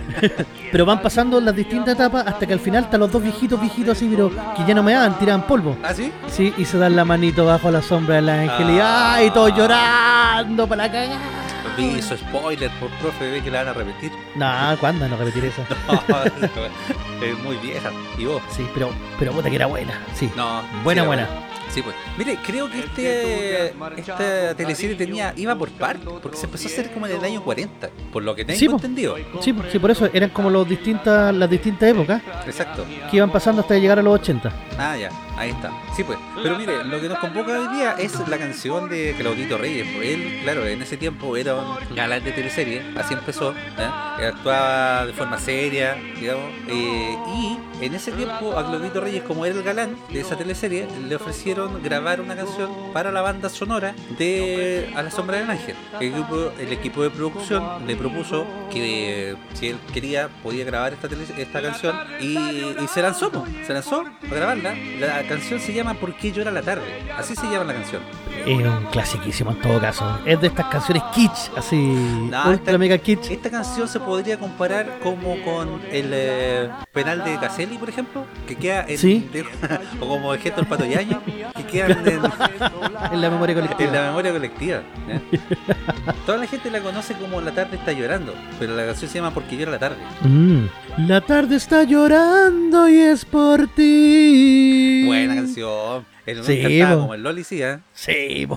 Pero van pasando las distintas etapas hasta que al final están los dos viejitos, viejitos así, pero que ya no me daban, tiraban polvo. ¿Ah, sí? Sí, y se dan la manito bajo la sombra del ángel y Ah. ¡ay! Todos llorando para la cagada. Su spoiler por profe, ve que la van a repetir. No, ¿cuándo no repetir eso? es muy vieja. ¿Y vos? Sí, pero, pero puta que era buena. Sí, No. buena, sí, buena. Sí, pues. Mire, creo que este esta teleserie tenía iba por partes, porque se empezó a hacer como en el año 40, por lo que tengo Sí, entendido. Sí, sí, por eso eran como los distintas, las distintas épocas Exacto. que iban pasando hasta llegar a los 80. Ah, ya, ahí está. Sí, pues. Pero mire, lo que nos convoca hoy día es la canción de Claudito Reyes. Pues él, claro, en ese tiempo era un galán de teleserie, así empezó. ¿eh? Actuaba de forma seria, digamos. eh, y en ese tiempo a Claudito Reyes, como era el galán de esa teleserie, le ofrecieron grabar una canción para la banda sonora de A la Sombra del Ángel. El, grupo, el equipo de producción le propuso que si él quería podía grabar esta, esta canción y, y se lanzó, se lanzó a grabarla. La canción se llama ¿Por qué llora la tarde? Así se llama la canción. Es un clasiquísimo en todo caso. Es de estas canciones kitsch, así. ultra esta- mega kitsch. Esta canción se podría comparar como con el eh, penal de Caselli, por ejemplo, que queda en, Sí. de- o como el gesto del patoyaño, que quedan en, En la memoria en colectiva. la memoria colectiva. ¿eh? Toda la gente la conoce como La tarde está llorando, pero la canción se llama Porque llora la tarde. Mm. La tarde está llorando y es por ti. Buena canción. El Sí, cantaba como el Loli, sí, ¿eh? Sí,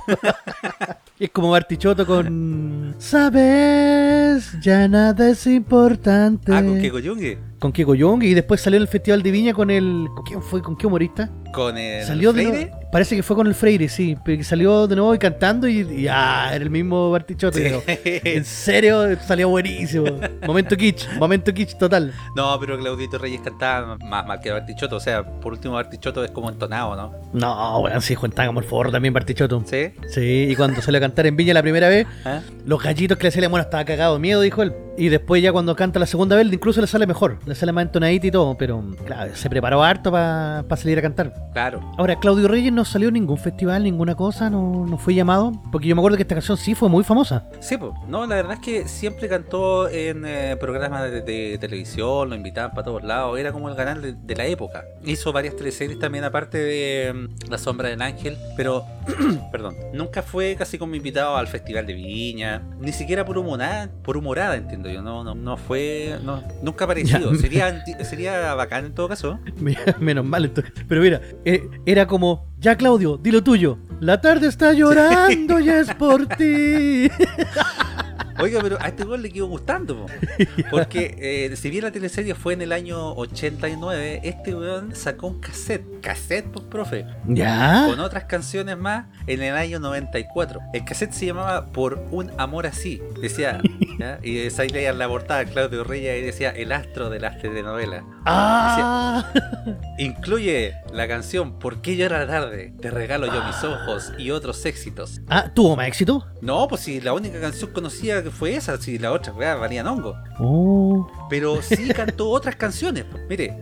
es como Bartichotto con... Sabes, ya nada es importante. Ah, con Keko Yungue. Con Kiko Young y después salió en el Festival de Viña con el... ¿Con quién fue? ¿Con qué humorista? Con el Salió de Freire. Parece que fue con el Freire, sí, pero que salió de nuevo y cantando y, y ah, era el mismo Bartichotto. creo. En serio, salió buenísimo. Momento kitsch, momento kitsch total. No, pero Claudito Reyes cantaba más mal que Bartichotto. O sea, por último, Bartichotto es como entonado, ¿no? No, bueno, sí, Juan como el forro también Bartichotto. ¿Sí? Sí, y cuando salió a cantar en Viña la primera vez, ¿Ah? los gallitos que le salían, bueno, estaba cagado de miedo, dijo él. Y después ya cuando canta la segunda vez, incluso le sale mejor, le sale más entonadito y todo, pero claro, se preparó harto para salir a cantar. Claro. Ahora, Claudio Reyes no salió en ningún festival, ninguna cosa, no, no fue llamado, porque yo me acuerdo que esta canción sí fue muy famosa. Sí, pues. No, la verdad es que siempre cantó en eh, programas de, de televisión, lo invitaban para todos lados. Era como el canal de, de la época. Hizo varias teleseries también, aparte de mm, La Sombra del Ángel. Pero, perdón, nunca fue casi como invitado al Festival de Viña. Ni siquiera por humorada, por humorada entiendo yo. No, no, no fue. No, nunca aparecido. Ya. Sería, sería bacán en todo caso. Menos mal, entonces. Pero mira, eh, era como, ya Claudio, di lo tuyo. La tarde está llorando y es por ti. Oiga, pero a este gol le quedó gustando. po. Porque eh, si bien la teleserie fue en el año 89, este weón sacó un cassette. Cassette, pues, profe. ¿Ya? Con otras canciones más en el año 94. El cassette se llamaba Por un amor así. Decía, ¿ya? y ahí leían la portada Claudio Reyes y decía El astro de las telenovelas. Ah, Incluye la canción ¿Por qué llora la tarde? Te regalo yo mis ojos y otros éxitos. ah, ¿tuvo más éxito? No, pues si la única canción conocida que fue esa, si la otra weá valían hongo. Oh, Pero sí cantó otras canciones. Mire,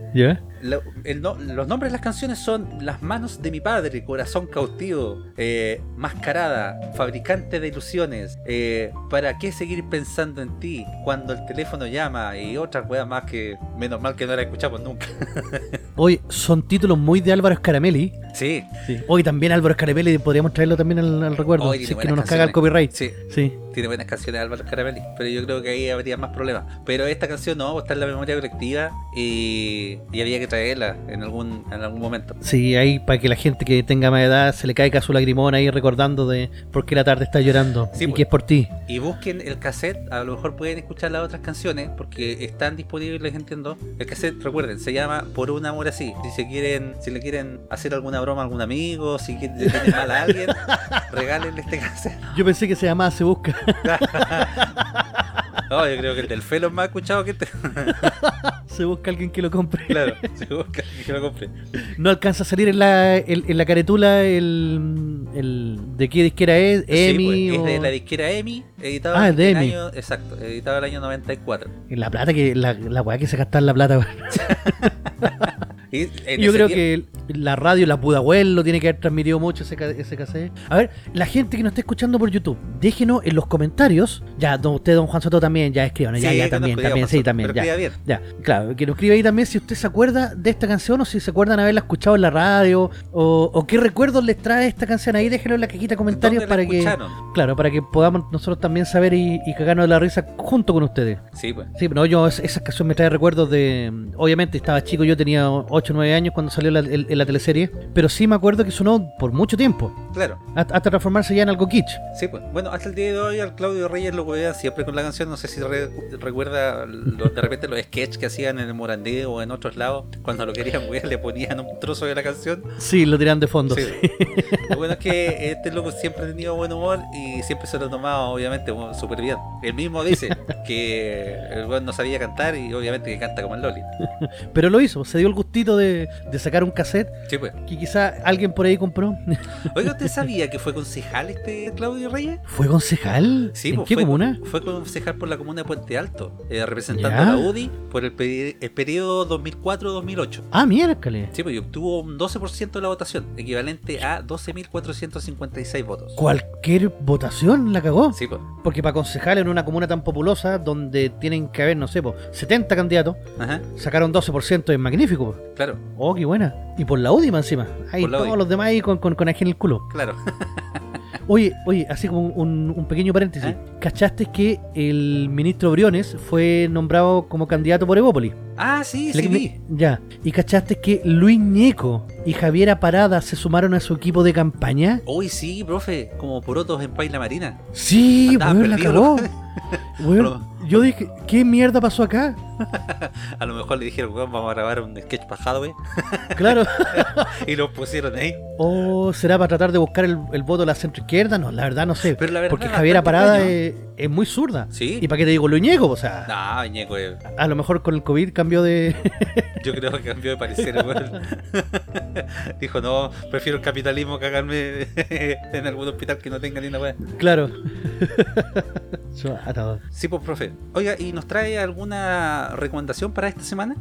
lo- el no- los nombres de las canciones son Las manos de mi padre, Corazón cautivo, eh, Mascarada, Fabricante de ilusiones, eh, ¿Para qué seguir pensando en ti cuando el teléfono llama? Y otras weas más que menos mal que no la escuchamos nunca. Hoy son títulos muy de Álvaro Scaramelli. Sí, Sí. Hoy también Álvaro Scaramelli, podríamos traerlo también al, al recuerdo. Hoy si es que no nos caga el copyright. sí. Sí. Tiene buenas canciones Álvaro Caramelli, pero yo creo que ahí habría más problemas. Pero esta canción no, está en la memoria colectiva y, y había que traerla en algún, en algún momento. Sí, ahí para que la gente que tenga más edad se le caiga su lagrimón ahí recordando de por qué la tarde está llorando Sí, y pues. que es por ti. Y busquen el cassette, a lo mejor pueden escuchar las otras canciones porque están disponibles, entiendo. El cassette, recuerden, se llama Por un amor así. Si se quieren, si le quieren hacer alguna broma a algún amigo, si quieren le tienen mal a alguien, regálenle este cassette. Yo pensé que se llamaba Se Busca. No, yo creo que el del Felo es más escuchado que este. se busca alguien que lo compre. Claro, se busca que lo compre. No alcanza a salir en la, en, en la caretula el, el de qué disquera es, Emi Sí, pues, o es de la disquera EMI, editado Ah, es de en el EMI. año, exacto, editado el año 94. en la plata que la, la weá que se gasta en la plata. Y en Yo creo tiempo- que la radio, la Pudahuel lo tiene que haber transmitido mucho ese, ese cassette. A ver, la gente que nos está escuchando por YouTube, déjenos en los comentarios. Ya, don, usted, don Juan Soto, también, ya escriban. Ya, Sí, ya, también, ya, también, pasó, sí, también. Ya, bien. ya, claro, que nos escriba ahí también si usted se acuerda de esta canción o si se acuerdan haberla escuchado en la radio o, o qué recuerdos les trae esta canción. Ahí déjenlo en la cajita de comentarios ¿Dónde la para que, claro, para que podamos nosotros también saber y, y cagarnos de la risa junto con ustedes. Sí, pues. Sí, pero yo, es- esa canción me trae recuerdos de. Obviamente estaba chico, yo tenía 8 o 9 años cuando salió la, el- teleserie, pero sí me acuerdo que sonó por mucho tiempo, Claro. hasta, hasta transformarse ya en algo kitsch. Sí, pues. Bueno, hasta el día de hoy al Claudio Reyes lo vean siempre con la canción. No sé si re- recuerda lo- de repente los sketches que hacían en el Morandé o en otros lados. Cuando lo querían ver, le ponían un trozo de la canción. Sí, lo tiran de fondo. Sí. sí. Lo bueno es que este loco siempre ha tenido buen humor y siempre se lo ha tomado, obviamente, súper bien. Él mismo dice que el weón no sabía cantar y obviamente que canta como el Loli. Pero lo hizo, se dio el gustito de, de sacar un cassette Sí, pues. que quizá alguien por ahí compró. Oiga, ¿usted sabía que fue concejal este Claudio Reyes? ¿Fue concejal? Sí, ¿En pues, qué fue, comuna? Fue concejal por la comuna de Puente Alto, eh, representando Ya. a la UDI por el, peri- el periodo 2004-2008. Ah, miércoles. Sí, pues y obtuvo un 12% de la votación, equivalente a 12.456 votos. Cualquier votación la cagó. Sí, pues. Porque para concejal en una comuna tan populosa, donde tienen que haber, no sé, po, 70 candidatos, Ajá, sacaron 12%, es magnífico. Claro, Oh, qué buena. Y por la UDIMA encima. Ahí todos los demás ahí con, con, con en el culo. claro. Oye, oye, así como un, un pequeño paréntesis. ¿Eh? ¿Cachaste que el ministro Briones fue nombrado como candidato por Evópolis? Ah, sí, sí, vi. Ya. ¿Y cachaste que Luis Ñeco y Javiera Parada se sumaron a su equipo de campaña? Uy, sí, profe, como porotos en Paila Marina. Sí, weón, la cagó. Weón, yo dije, ¿qué mierda pasó acá? A lo mejor le dijeron, weón, vamos a grabar un sketch para Hadwe. Claro. y lo pusieron ahí. ¿O será para tratar de buscar el, el voto de la centro izquierda? No, la verdad no sé. Pero la verdad Porque Javiera Parada. Es, es muy zurda. Sí. ¿Y para qué te digo Luis Ñeco? O sea, No, Ñeco, eh, a lo mejor con el COVID cambió de... yo creo que cambió de parecer, weón. Dijo, no, prefiero el capitalismo cagarme en algún hospital que no tenga ni una weá. claro. Sí, pues, profe. Oiga, ¿y nos trae alguna recomendación para esta semana?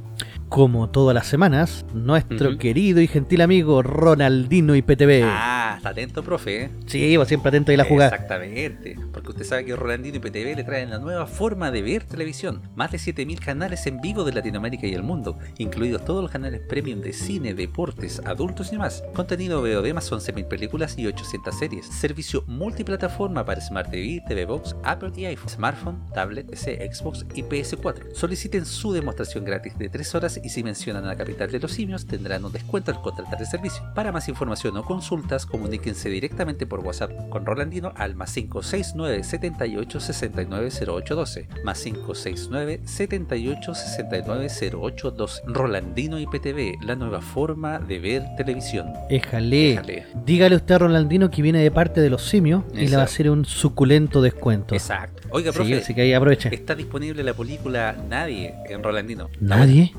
Como todas las semanas, nuestro querido y gentil amigo Ronaldino IPTV. Ah, está atento, profe. Sí, va siempre atento ahí a la jugada. Exactamente, porque usted sabe que Rolandino y PTV le traen la nueva forma de ver televisión. Más de 7000 canales en vivo de Latinoamérica y el mundo, incluidos todos los canales premium de cine, deportes, adultos y más. Contenido VOD más 11.000 películas y 800 series. Servicio multiplataforma para Smart TV, TV Box, Apple y iPhone, smartphone, tablet, PC, Xbox y PS4. Soliciten su demostración gratis de 3 horas y si mencionan a la capital de los simios tendrán un descuento al contratar el servicio. Para más información o consultas, comuníquense directamente por WhatsApp con Rolandino al más 569 78 69 0812 más 569 78 69 0812 Rolandino IPTV, la nueva forma de ver televisión. Éjale. Dígale usted a Ronaldino que viene de parte de los simios y le va a hacer un suculento descuento. Exacto. Oiga, Sí, profe, así que ahí aproveche. está disponible la película Nadie en Rolandino. ¿Nadie?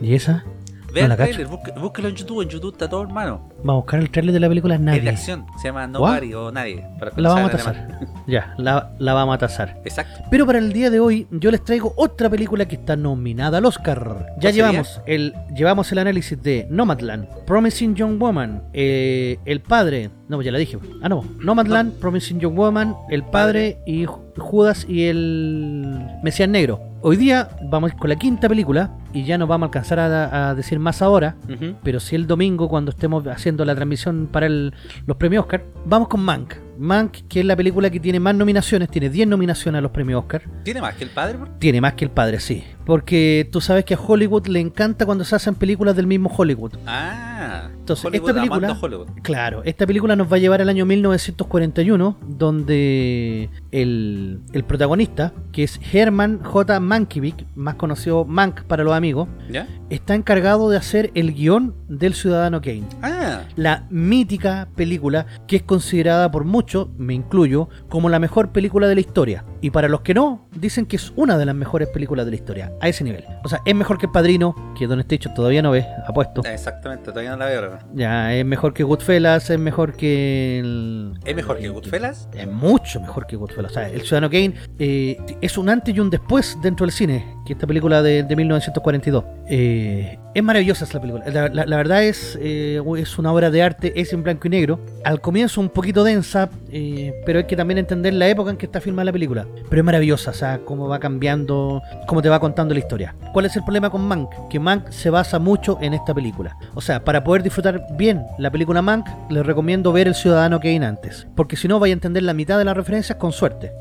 ¿Y esa? Vea No el trailer, búsquelo en YouTube, en YouTube está todo hermano. Vamos a buscar el trailer de la película Es de Nadie. acción, se llama ¿What? Nobody o Nadie. Para La vamos a tasar. Ya, la, la vamos a tasar. Exacto. Pero para el día de hoy yo les traigo otra película que está nominada al Oscar. Ya llevamos el, llevamos el análisis de Nomadland, Promising Young Woman, eh, El Padre, no, ya la dije. Ah, no, Nomadland, Promising Young Woman, El Padre y Ju- Judas y el Mesías Negro. Hoy día vamos con la quinta película y ya nos vamos a alcanzar a, a decir más ahora. Pero si el domingo, cuando estemos haciendo la transmisión para el- los premios Oscar, vamos con Mank. Mank, que es la película que tiene más nominaciones, tiene 10 nominaciones a los premios Oscar. ¿Tiene más que el padre? bro? Tiene más que el padre, sí. Porque tú sabes que a Hollywood le encanta cuando se hacen películas del mismo Hollywood. Ah. Entonces, Hollywood esta película- Hollywood. Claro, esta película nos va a llevar al año 1941, donde el, el protagonista, que es Herman J. Mankiewicz, más conocido Mank para los amigos, ¿Ya? está encargado de hacer el guion del Ciudadano Kane. Ah. la mítica película que es considerada por muchos, me incluyo, como la mejor película de la historia. Y para los que no, dicen que es una de las mejores películas de la historia, a ese nivel. O sea, es mejor que El Padrino, que Don Station todavía no ve, apuesto. Exactamente, todavía no la veo. bro. Ya, es mejor que Goodfellas, es mejor que el... ¿Es mejor que Goodfellas? Es mucho mejor que Goodfellas. O sea, El Ciudadano Kane eh, es un antes y un después dentro del cine, que esta película de, de 1942. Eh, es maravillosa esa película. La, la- la verdad es, eh, es una obra de arte, es en blanco y negro. Al comienzo un poquito densa, eh, pero hay que también entender la época en que está filmada la película. Pero es maravillosa, o sea, cómo va cambiando, cómo te va contando la historia. ¿Cuál es el problema con Mank? Que Mank se basa mucho en esta película. O sea, para poder disfrutar bien la película Mank, les recomiendo ver El Ciudadano Kane antes. Porque si no, vais a entender la mitad de las referencias con suerte.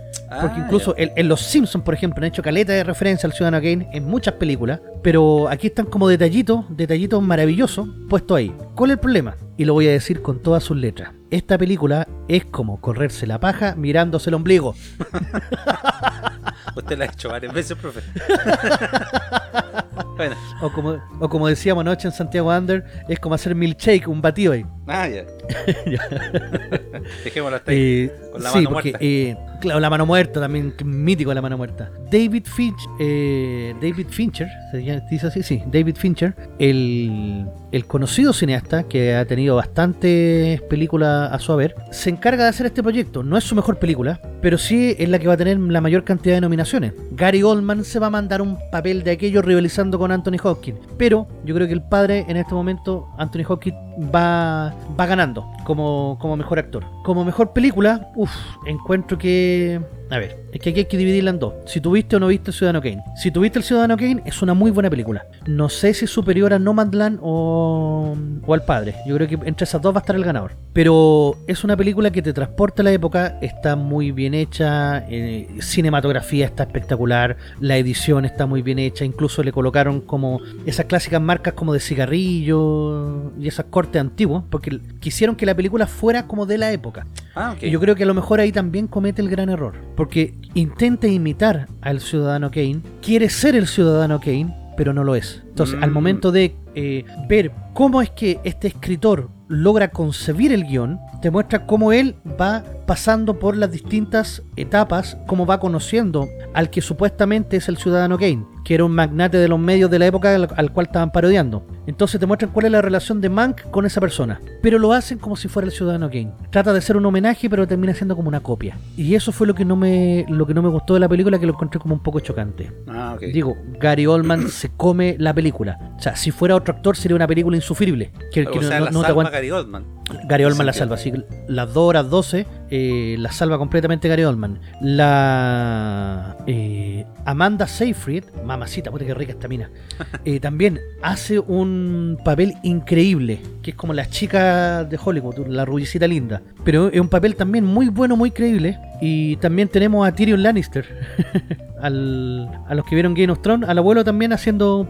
Porque Ah, incluso en, en Los Simpsons, por ejemplo, han hecho caleta de referencia al Ciudadano Kane en muchas películas, pero aquí están como detallitos, detallitos maravillosos puestos ahí. ¿Cuál es el problema? Y lo voy a decir con todas sus letras. Esta película es como correrse la paja mirándose el ombligo. Usted la ha hecho varias veces, profe. bueno, O como, o como decíamos anoche en Santiago Under, es como hacer milkshake, un batido ahí. ah, ya. Dejémoslo hasta ahí. Eh, Con la sí, mano porque muerta. eh, claro, la mano muerta también, mítico la mano muerta. David Finch, eh, David Fincher, se dice así, sí, David Fincher, el, el conocido cineasta que ha tenido bastantes películas a su haber, se encarga de hacer este proyecto. No es su mejor película, pero sí es la que va a tener la mayor cantidad de nominaciones. Gary Oldman se va a mandar un papel de aquello rivalizando con Anthony Hopkins, pero yo creo que el padre en este momento, Anthony Hopkins, va, va ganando como, como mejor actor. Como mejor película, uff, encuentro que A ver, es que aquí hay que dividirla en dos. Si tuviste o no viste el Ciudadano Kane. Si tuviste el Ciudadano Kane, es una muy buena película. No sé si es superior a Nomadland o, o al padre. Yo creo que entre esas dos va a estar el ganador. Pero es una película que te transporta a la época, está muy bien hecha, eh, cinematografía está espectacular, la edición está muy bien hecha, incluso le colocaron como esas clásicas marcas como de cigarrillo y esas cortes antiguos, porque quisieron que la película fuera como de la época. Ah, ok. Y yo creo que a lo mejor ahí también comete el gran error, porque intenta imitar al ciudadano Kane, quiere ser el ciudadano Kane, pero no lo es. Entonces, al Mm. momento de eh, ver cómo es que este escritor logra concebir el guion, te muestra cómo él va pasando por las distintas etapas, cómo va conociendo al que supuestamente es el ciudadano Kane, que era un magnate de los medios de la época al, al cual estaban parodiando. Entonces te muestran cuál es la relación de Mank con esa persona, pero lo hacen como si fuera el ciudadano Kane. Trata de ser un homenaje, pero termina siendo como una copia. Y eso fue lo que no me lo que no me gustó de la película, que lo encontré como un poco chocante. Ah, ok. Digo, Gary Oldman se come la película. O sea, si fuera otro actor sería una película insufrible. Que, que o sea, no, la no te salva. Gary Oldman. Gary Oldman la salva, así que las 2 horas 12 eh, la salva completamente Gary Oldman. La eh, Amanda Seyfried, mamacita, puta que rica esta mina, eh, también hace un papel increíble, que es como la chica de Hollywood, la rubicita linda. Pero es un papel también muy bueno, muy creíble. Y también tenemos a Tyrion Lannister, al- a los que vieron Game of Thrones, al abuelo también haciendo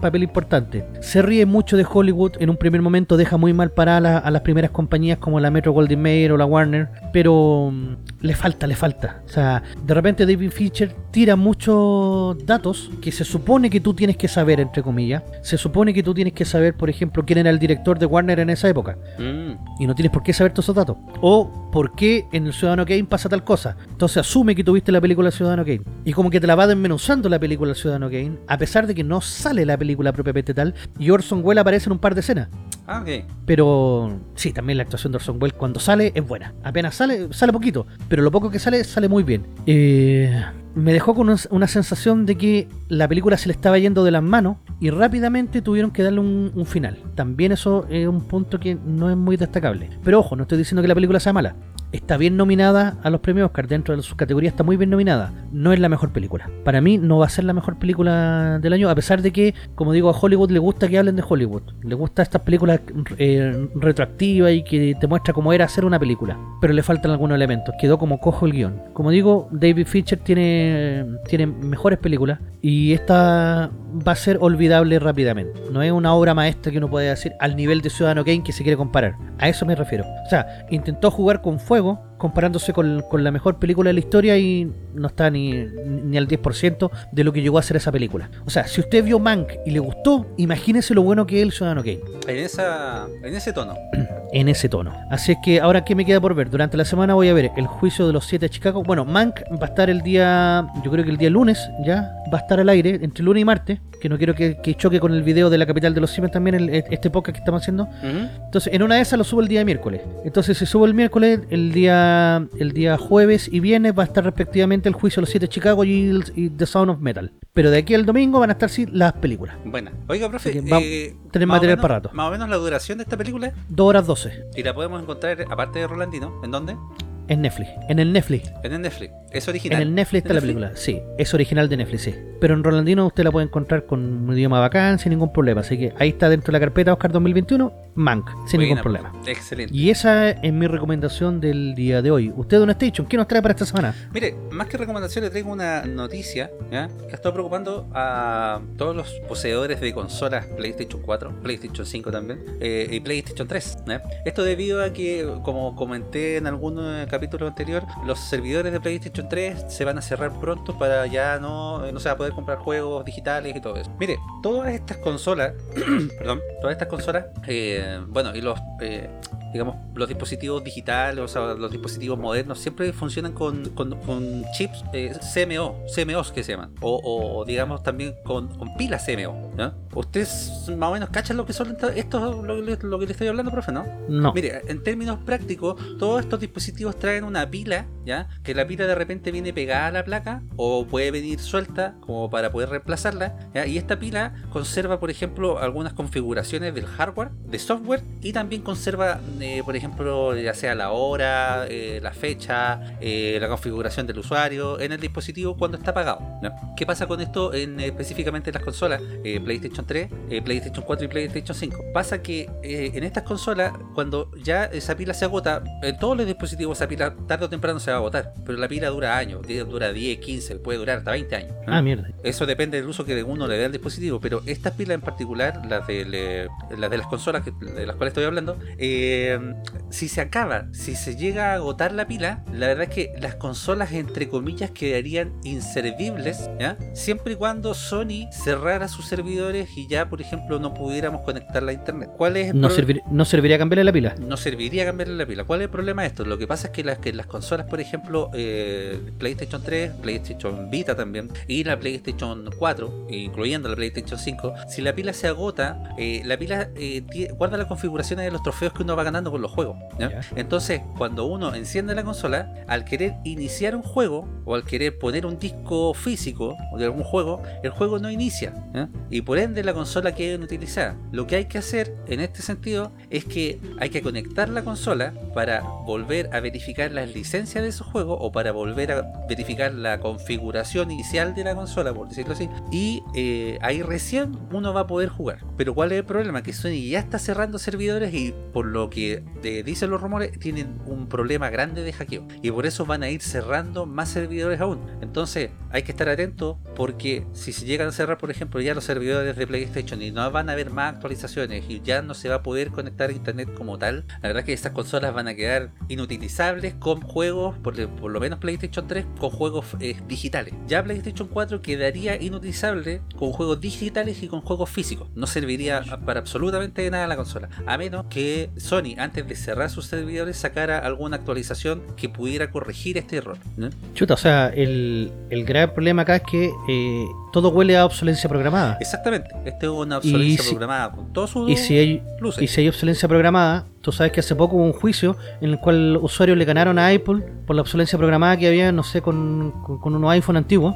papel importante. Se ríe mucho de Hollywood, en un primer momento deja muy mal para a, la- a las primeras compañías como la Metro Goldwyn Mayer o la Warner, pero mm, le falta, le falta. O sea, de repente David Fincher tira muchos datos que se supone que tú tienes que saber, entre comillas. Se supone que tú tienes que saber, por ejemplo, quién era el director de Warner en esa época Mm. y no tienes por qué saber todos esos datos. O por qué en el Ciudadano Kane pasa tal cosa. Entonces asume que tuviste la película Ciudadano Kane. Y como que te la va desmenuzando la película Ciudadano Kane, a pesar de que no sale la película propiamente tal, y Orson Welles aparece en un par de escenas. Ah, ok. Pero sí, también la actuación de Orson Welles cuando sale es buena. Apenas sale, sale poquito, pero lo poco que sale, sale muy bien. Eh, me dejó con un- una sensación de que la película se le estaba yendo de las manos y rápidamente tuvieron que darle un, un final. También eso es un punto que no es muy destacable. Pero ojo, no estoy diciendo que la película sea mala. Está bien nominada a los premios Oscar, dentro de sus categorías está muy bien nominada. No es la mejor película. Para mí no va a ser la mejor película del año, a pesar de que, como digo, a Hollywood le gusta que hablen de Hollywood. Le gusta estas películas eh, retroactivas y que te muestra cómo era hacer una película. Pero le faltan algunos elementos. Quedó como cojo el guion. Como digo, David Fincher tiene, tiene mejores películas y esta va a ser olvidable rápidamente. No es una obra maestra que uno puede decir al nivel de Ciudadano Kane que se quiere comparar. A eso me refiero. O sea, intentó jugar con fuego comparándose con, con la mejor película de la historia y no está ni, ni al 10% de lo que llegó a ser esa película. O sea, si usted vio Mank y le gustó, imagínese lo bueno que es el Ciudadano Kane En, esa, en ese tono. en ese tono. Así es que ahora, ¿qué me queda por ver? Durante la semana voy a ver el juicio de los siete de Chicago. Bueno, Mank va a estar el día, yo creo que el día lunes ya, va a estar al aire, entre lunes y martes, que no quiero que, que choque con el video de la capital de los simios también, el- este podcast que estamos haciendo. Entonces, en una de esas lo subo el día miércoles. Entonces, si subo el miércoles, el día el día jueves y viernes va a estar respectivamente el juicio de los siete de Chicago y, el- y The Sound of Metal. Pero de aquí al domingo van a estar sí las películas. Buena. Oiga, profe, eh, o material menos- para rato. Más o menos la duración de esta película. Dos horas 12 Y la podemos encontrar, aparte de Rolandino, ¿en dónde? En Netflix. En el Netflix. En el Netflix. Es original. En el Netflix está la película, sí, es original de Netflix, sí. Pero en Rolandino usted la puede encontrar con un idioma bacán, sin ningún problema. Así que ahí está dentro de la carpeta Oscar 2021, Mank, sin ningún problema. Excelente. Y esa es mi recomendación del día de hoy. Usted, Don Station, ¿qué nos trae para esta semana? Mire, más que recomendación le traigo una noticia ¿ya? que ha estado preocupando a todos los poseedores de consolas PlayStation 4, PlayStation 5 también eh, y PlayStation 3. ¿ya? Esto debido a que, como comenté en algún eh, capítulo anterior, los servidores de PlayStation 3 se van a cerrar pronto para ya no, eh, no se va a poder comprar juegos digitales y todo eso. Mire, todas estas consolas, perdón, todas estas consolas, eh, bueno, y los... eh, digamos, los dispositivos digitales, o sea, los dispositivos modernos, siempre funcionan con, con- con chips eh, CMO, CMOs que se llaman, o, o, digamos también con, con pilas CMO, ¿no? Ustedes más o menos cachan lo que son esto, lo, lo que le estoy hablando, profe, ¿no? No. Mire, en términos prácticos, todos estos dispositivos traen una pila, ¿ya? Que la pila de repente viene pegada a la placa o puede venir suelta como para poder reemplazarla, ¿ya? Y esta pila conserva, por ejemplo, algunas configuraciones del hardware, de software, y también conserva, eh, por ejemplo, ya sea la hora, eh, la fecha, eh, la configuración del usuario en el dispositivo cuando está apagado. ¿Qué pasa con esto en, específicamente en las consolas? PlayStation 3, eh, PlayStation 4 y PlayStation 5. Pasa que en estas consolas, cuando ya esa pila se agota, en todos los dispositivos esa pila tarde o temprano se va a agotar, pero la pila dura años, dura 10, 15, puede durar hasta 20 años. ¿no? Ah, mierda. Eso depende del uso que uno le dé al dispositivo, pero estas pilas en particular, las de, le- las, de las consolas que- de las cuales estoy hablando, eh, si se acaba, si se llega a agotar la pila, la verdad es que las consolas entre comillas quedarían inservibles, ¿ya? siempre y cuando Sony cerrara sus servidores y ya, por ejemplo, no pudiéramos conectarla a internet. ¿Cuál es el No, servir- no serviría cambiarle la pila. no serviría cambiarle la pila. ¿Cuál es el problema de esto? Lo que pasa es que las, que las consolas, por ejemplo, eh, PlayStation 3, PlayStation Vita también, y la PlayStation 4, incluyendo la PlayStation 5, si la pila se agota, eh, la pila eh, guarda las configuraciones de los trofeos que uno va ganando con los juegos. Entonces, cuando uno enciende la consola, al querer iniciar un juego o al querer poner un disco físico de algún juego, el juego no inicia. Y por ende la consola queda inutilizada. Lo que hay que hacer en este sentido es que hay que conectar la consola para volver a verificar las licencias de esos juegos o para volver a verificar la configuración inicial de la consola, por decirlo así. Y eh, ahí recién uno va a poder jugar. Pero ¿cuál es el problema? Que Sony ya está cerrando servidores y por lo que eh, dicen los rumores, tienen un problema grande de hackeo. Y por eso van a ir cerrando más servidores aún. Entonces hay que estar atento porque si se llegan a cerrar, por ejemplo, ya los servidores de PlayStation y no van a haber más actualizaciones y ya no se va a poder conectar a internet como tal, la verdad es que estas consolas van a quedar inutilizables con juegos, por, por lo menos PlayStation 3, con juegos eh, digitales. Ya PlayStation 4 quedaría inutilizable con juegos digitales y con juegos físicos. No serviría para absolutamente de nada la consola. A menos que Sony, antes de cerrar sus servidores, sacara alguna actualización que pudiera corregir este error. Chuta, o sea, el, el grave problema acá es que eh, todo huele a obsolencia programada. Exactamente. Esta es una obsolencia si- programada con todos sus Y si hay, luces. y si hay obsolencia programada, tú sabes que hace poco hubo un juicio en el cual usuarios le ganaron a Apple por la obsolencia programada que había, no sé, con, con, con unos iPhone antiguos.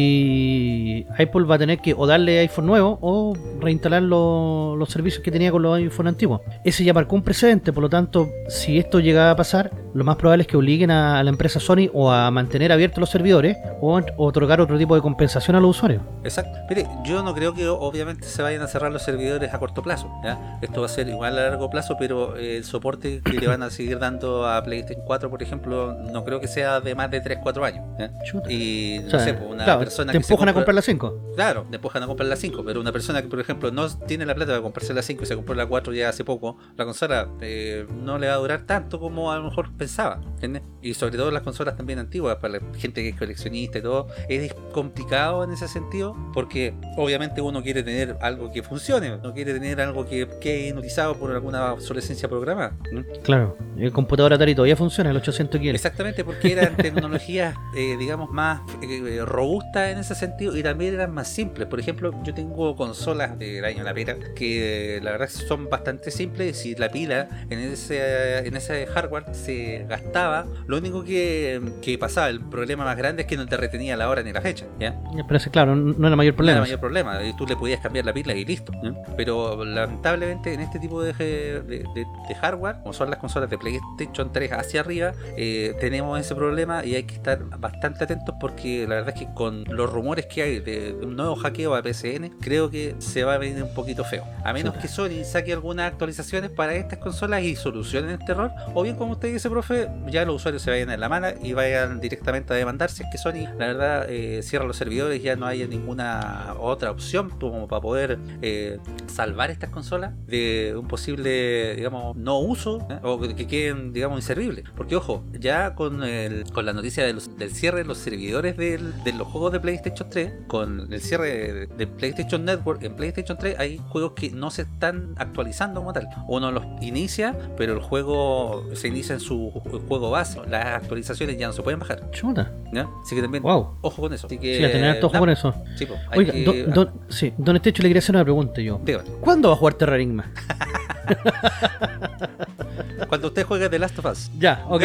Y Apple va a tener que o darle iPhone nuevo o reinstalar lo- los servicios que tenía con los iPhone antiguos. Ese ya marcó un precedente, por lo tanto, si esto llega a pasar, lo más probable es que obliguen a, a la empresa Sony o a mantener abiertos los servidores o a otorgar otro tipo de compensación a los usuarios. Exacto. Mire, yo no creo que obviamente se vayan a cerrar los servidores a corto plazo. ¿ya? Esto va a ser igual a largo plazo, pero eh, el soporte que le van a seguir dando a PlayStation 4, por ejemplo, no creo que sea de más de 3-4 años. ¿ya? Chuta. Y no O sea, sé, pues, una claro, persona te que se empujan a compra- comprar la 5. Claro, te empujan a comprar la 5, pero una persona que, por ejemplo, no tiene la plata para comprarse la 5 y se compró la 4 ya hace poco, la consola eh, no le va a durar tanto como a lo mejor pensaba, ¿entiendes? Y sobre todo las consolas también antiguas, para la gente que es coleccionista y todo, es complicado en ese sentido, porque obviamente uno quiere tener algo que funcione, no quiere tener algo que quede inutilizado por alguna obsolescencia programada. ¿no? Claro, el computador Atari todavía funciona, el 800 quiere. Exactamente, porque eran tecnologías, eh, digamos, más eh, robustas en ese sentido y también eran más simples. Por ejemplo, yo tengo consolas del año La Pera que eh, la verdad son bastante simples y la pila en ese, en ese hardware se gastaba. Lo único que, que pasaba, el problema más grande es que no te retenía la hora ni la fecha. ¿ya? Pero claro, no era mayor No problema. era mayor problema, y tú le podías cambiar la pila y listo. ¿no? Pero lamentablemente en este tipo de, de- de- de hardware, como son las consolas de PlayStation 3 hacia arriba, eh, tenemos ese problema y hay que estar bastante atentos porque la verdad es que con los rumores que hay de, un nuevo hackeo a PCN, creo que se va a venir un poquito feo. A menos que Sony saque algunas actualizaciones para estas consolas y solucionen este error, o bien como usted dice, profe, ya los usuarios se vayan en la mano y vayan directamente a demandar si es que Sony, la verdad, eh, cierra los servidores, ya no haya ninguna otra opción como para poder eh, salvar estas consolas de un posible digamos, no uso ¿eh? o que queden, digamos, inservibles. Porque, ojo, ya con, el, con la noticia de los- del cierre de los servidores del- de los juegos de PlayStation 3, con el cierre de PlayStation Network en PlayStation 3, hay juegos que no se están actualizando como tal. Uno los inicia, pero el juego se inicia en su ju- juego base. Las actualizaciones ya no se pueden bajar. Chuta. ¿ya? Así que también, Wow. ojo con eso. Así que, Sí, a tener harto nada, con eso. sí, hay Oiga, que- don, don- sí, don Estecho, le quería hacer una pregunta yo. Dígame. ¿Cuándo va a jugar Terrarisma? Cuando usted juegue The Last of Us. Ya, ok.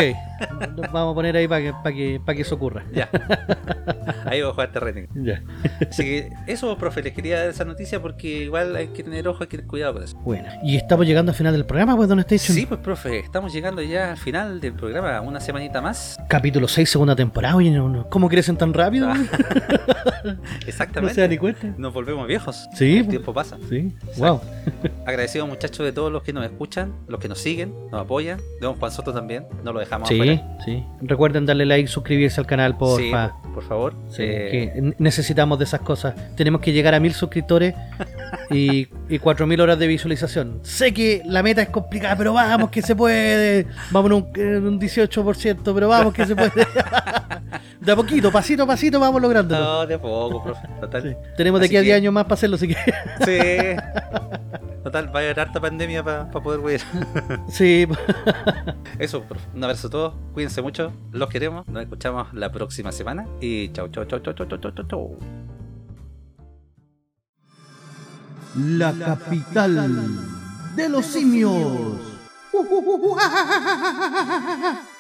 Nos Vamos a poner ahí para que, para que, para que eso ocurra. Ya. Ahí va a jugar Terrain. Ya. Así que eso, profe, les quería dar esa noticia porque igual hay que tener ojo, hay que tener cuidado con eso. Bueno. Y estamos llegando al final del programa, pues, Don Estecho. Sí, pues, profe, estamos llegando ya al final del programa, una semanita más. Capítulo 6, segunda temporada. Oye, no, no. ¿cómo crecen tan rápido? no Exactamente. se da ni cuenta. Nos volvemos viejos. Sí, El pues. tiempo pasa. Sí, wow. Agradecidos muchachos de todos los que nos escuchan, los que nos siguen, nos apoyan. De don Juan Soto también, no lo dejamos Sí, afuera. sí. Recuerden darle like, suscribirse al canal. Sí, por favor. Sí, Eh, que necesitamos de esas cosas. Tenemos que llegar a mil suscriptores y, y cuatro mil horas de visualización. Sé que la meta es complicada, pero vamos que se puede. Vamos en un, un 18%, pero vamos que se puede. de a poquito, pasito a pasito, vamos lográndolo. No, de a poco, profe. Total. Sí. Tenemos de aquí a que- 10 años más para hacerlo, así que. Sí. Total, va a haber harta pandemia para poder huir. sí, Eso. Un abrazo a todos. Cuídense mucho. Los queremos. Nos escuchamos la próxima semana. Y chau, chau, chau, chau, chau, chau, chau, chau. La capital de los simios.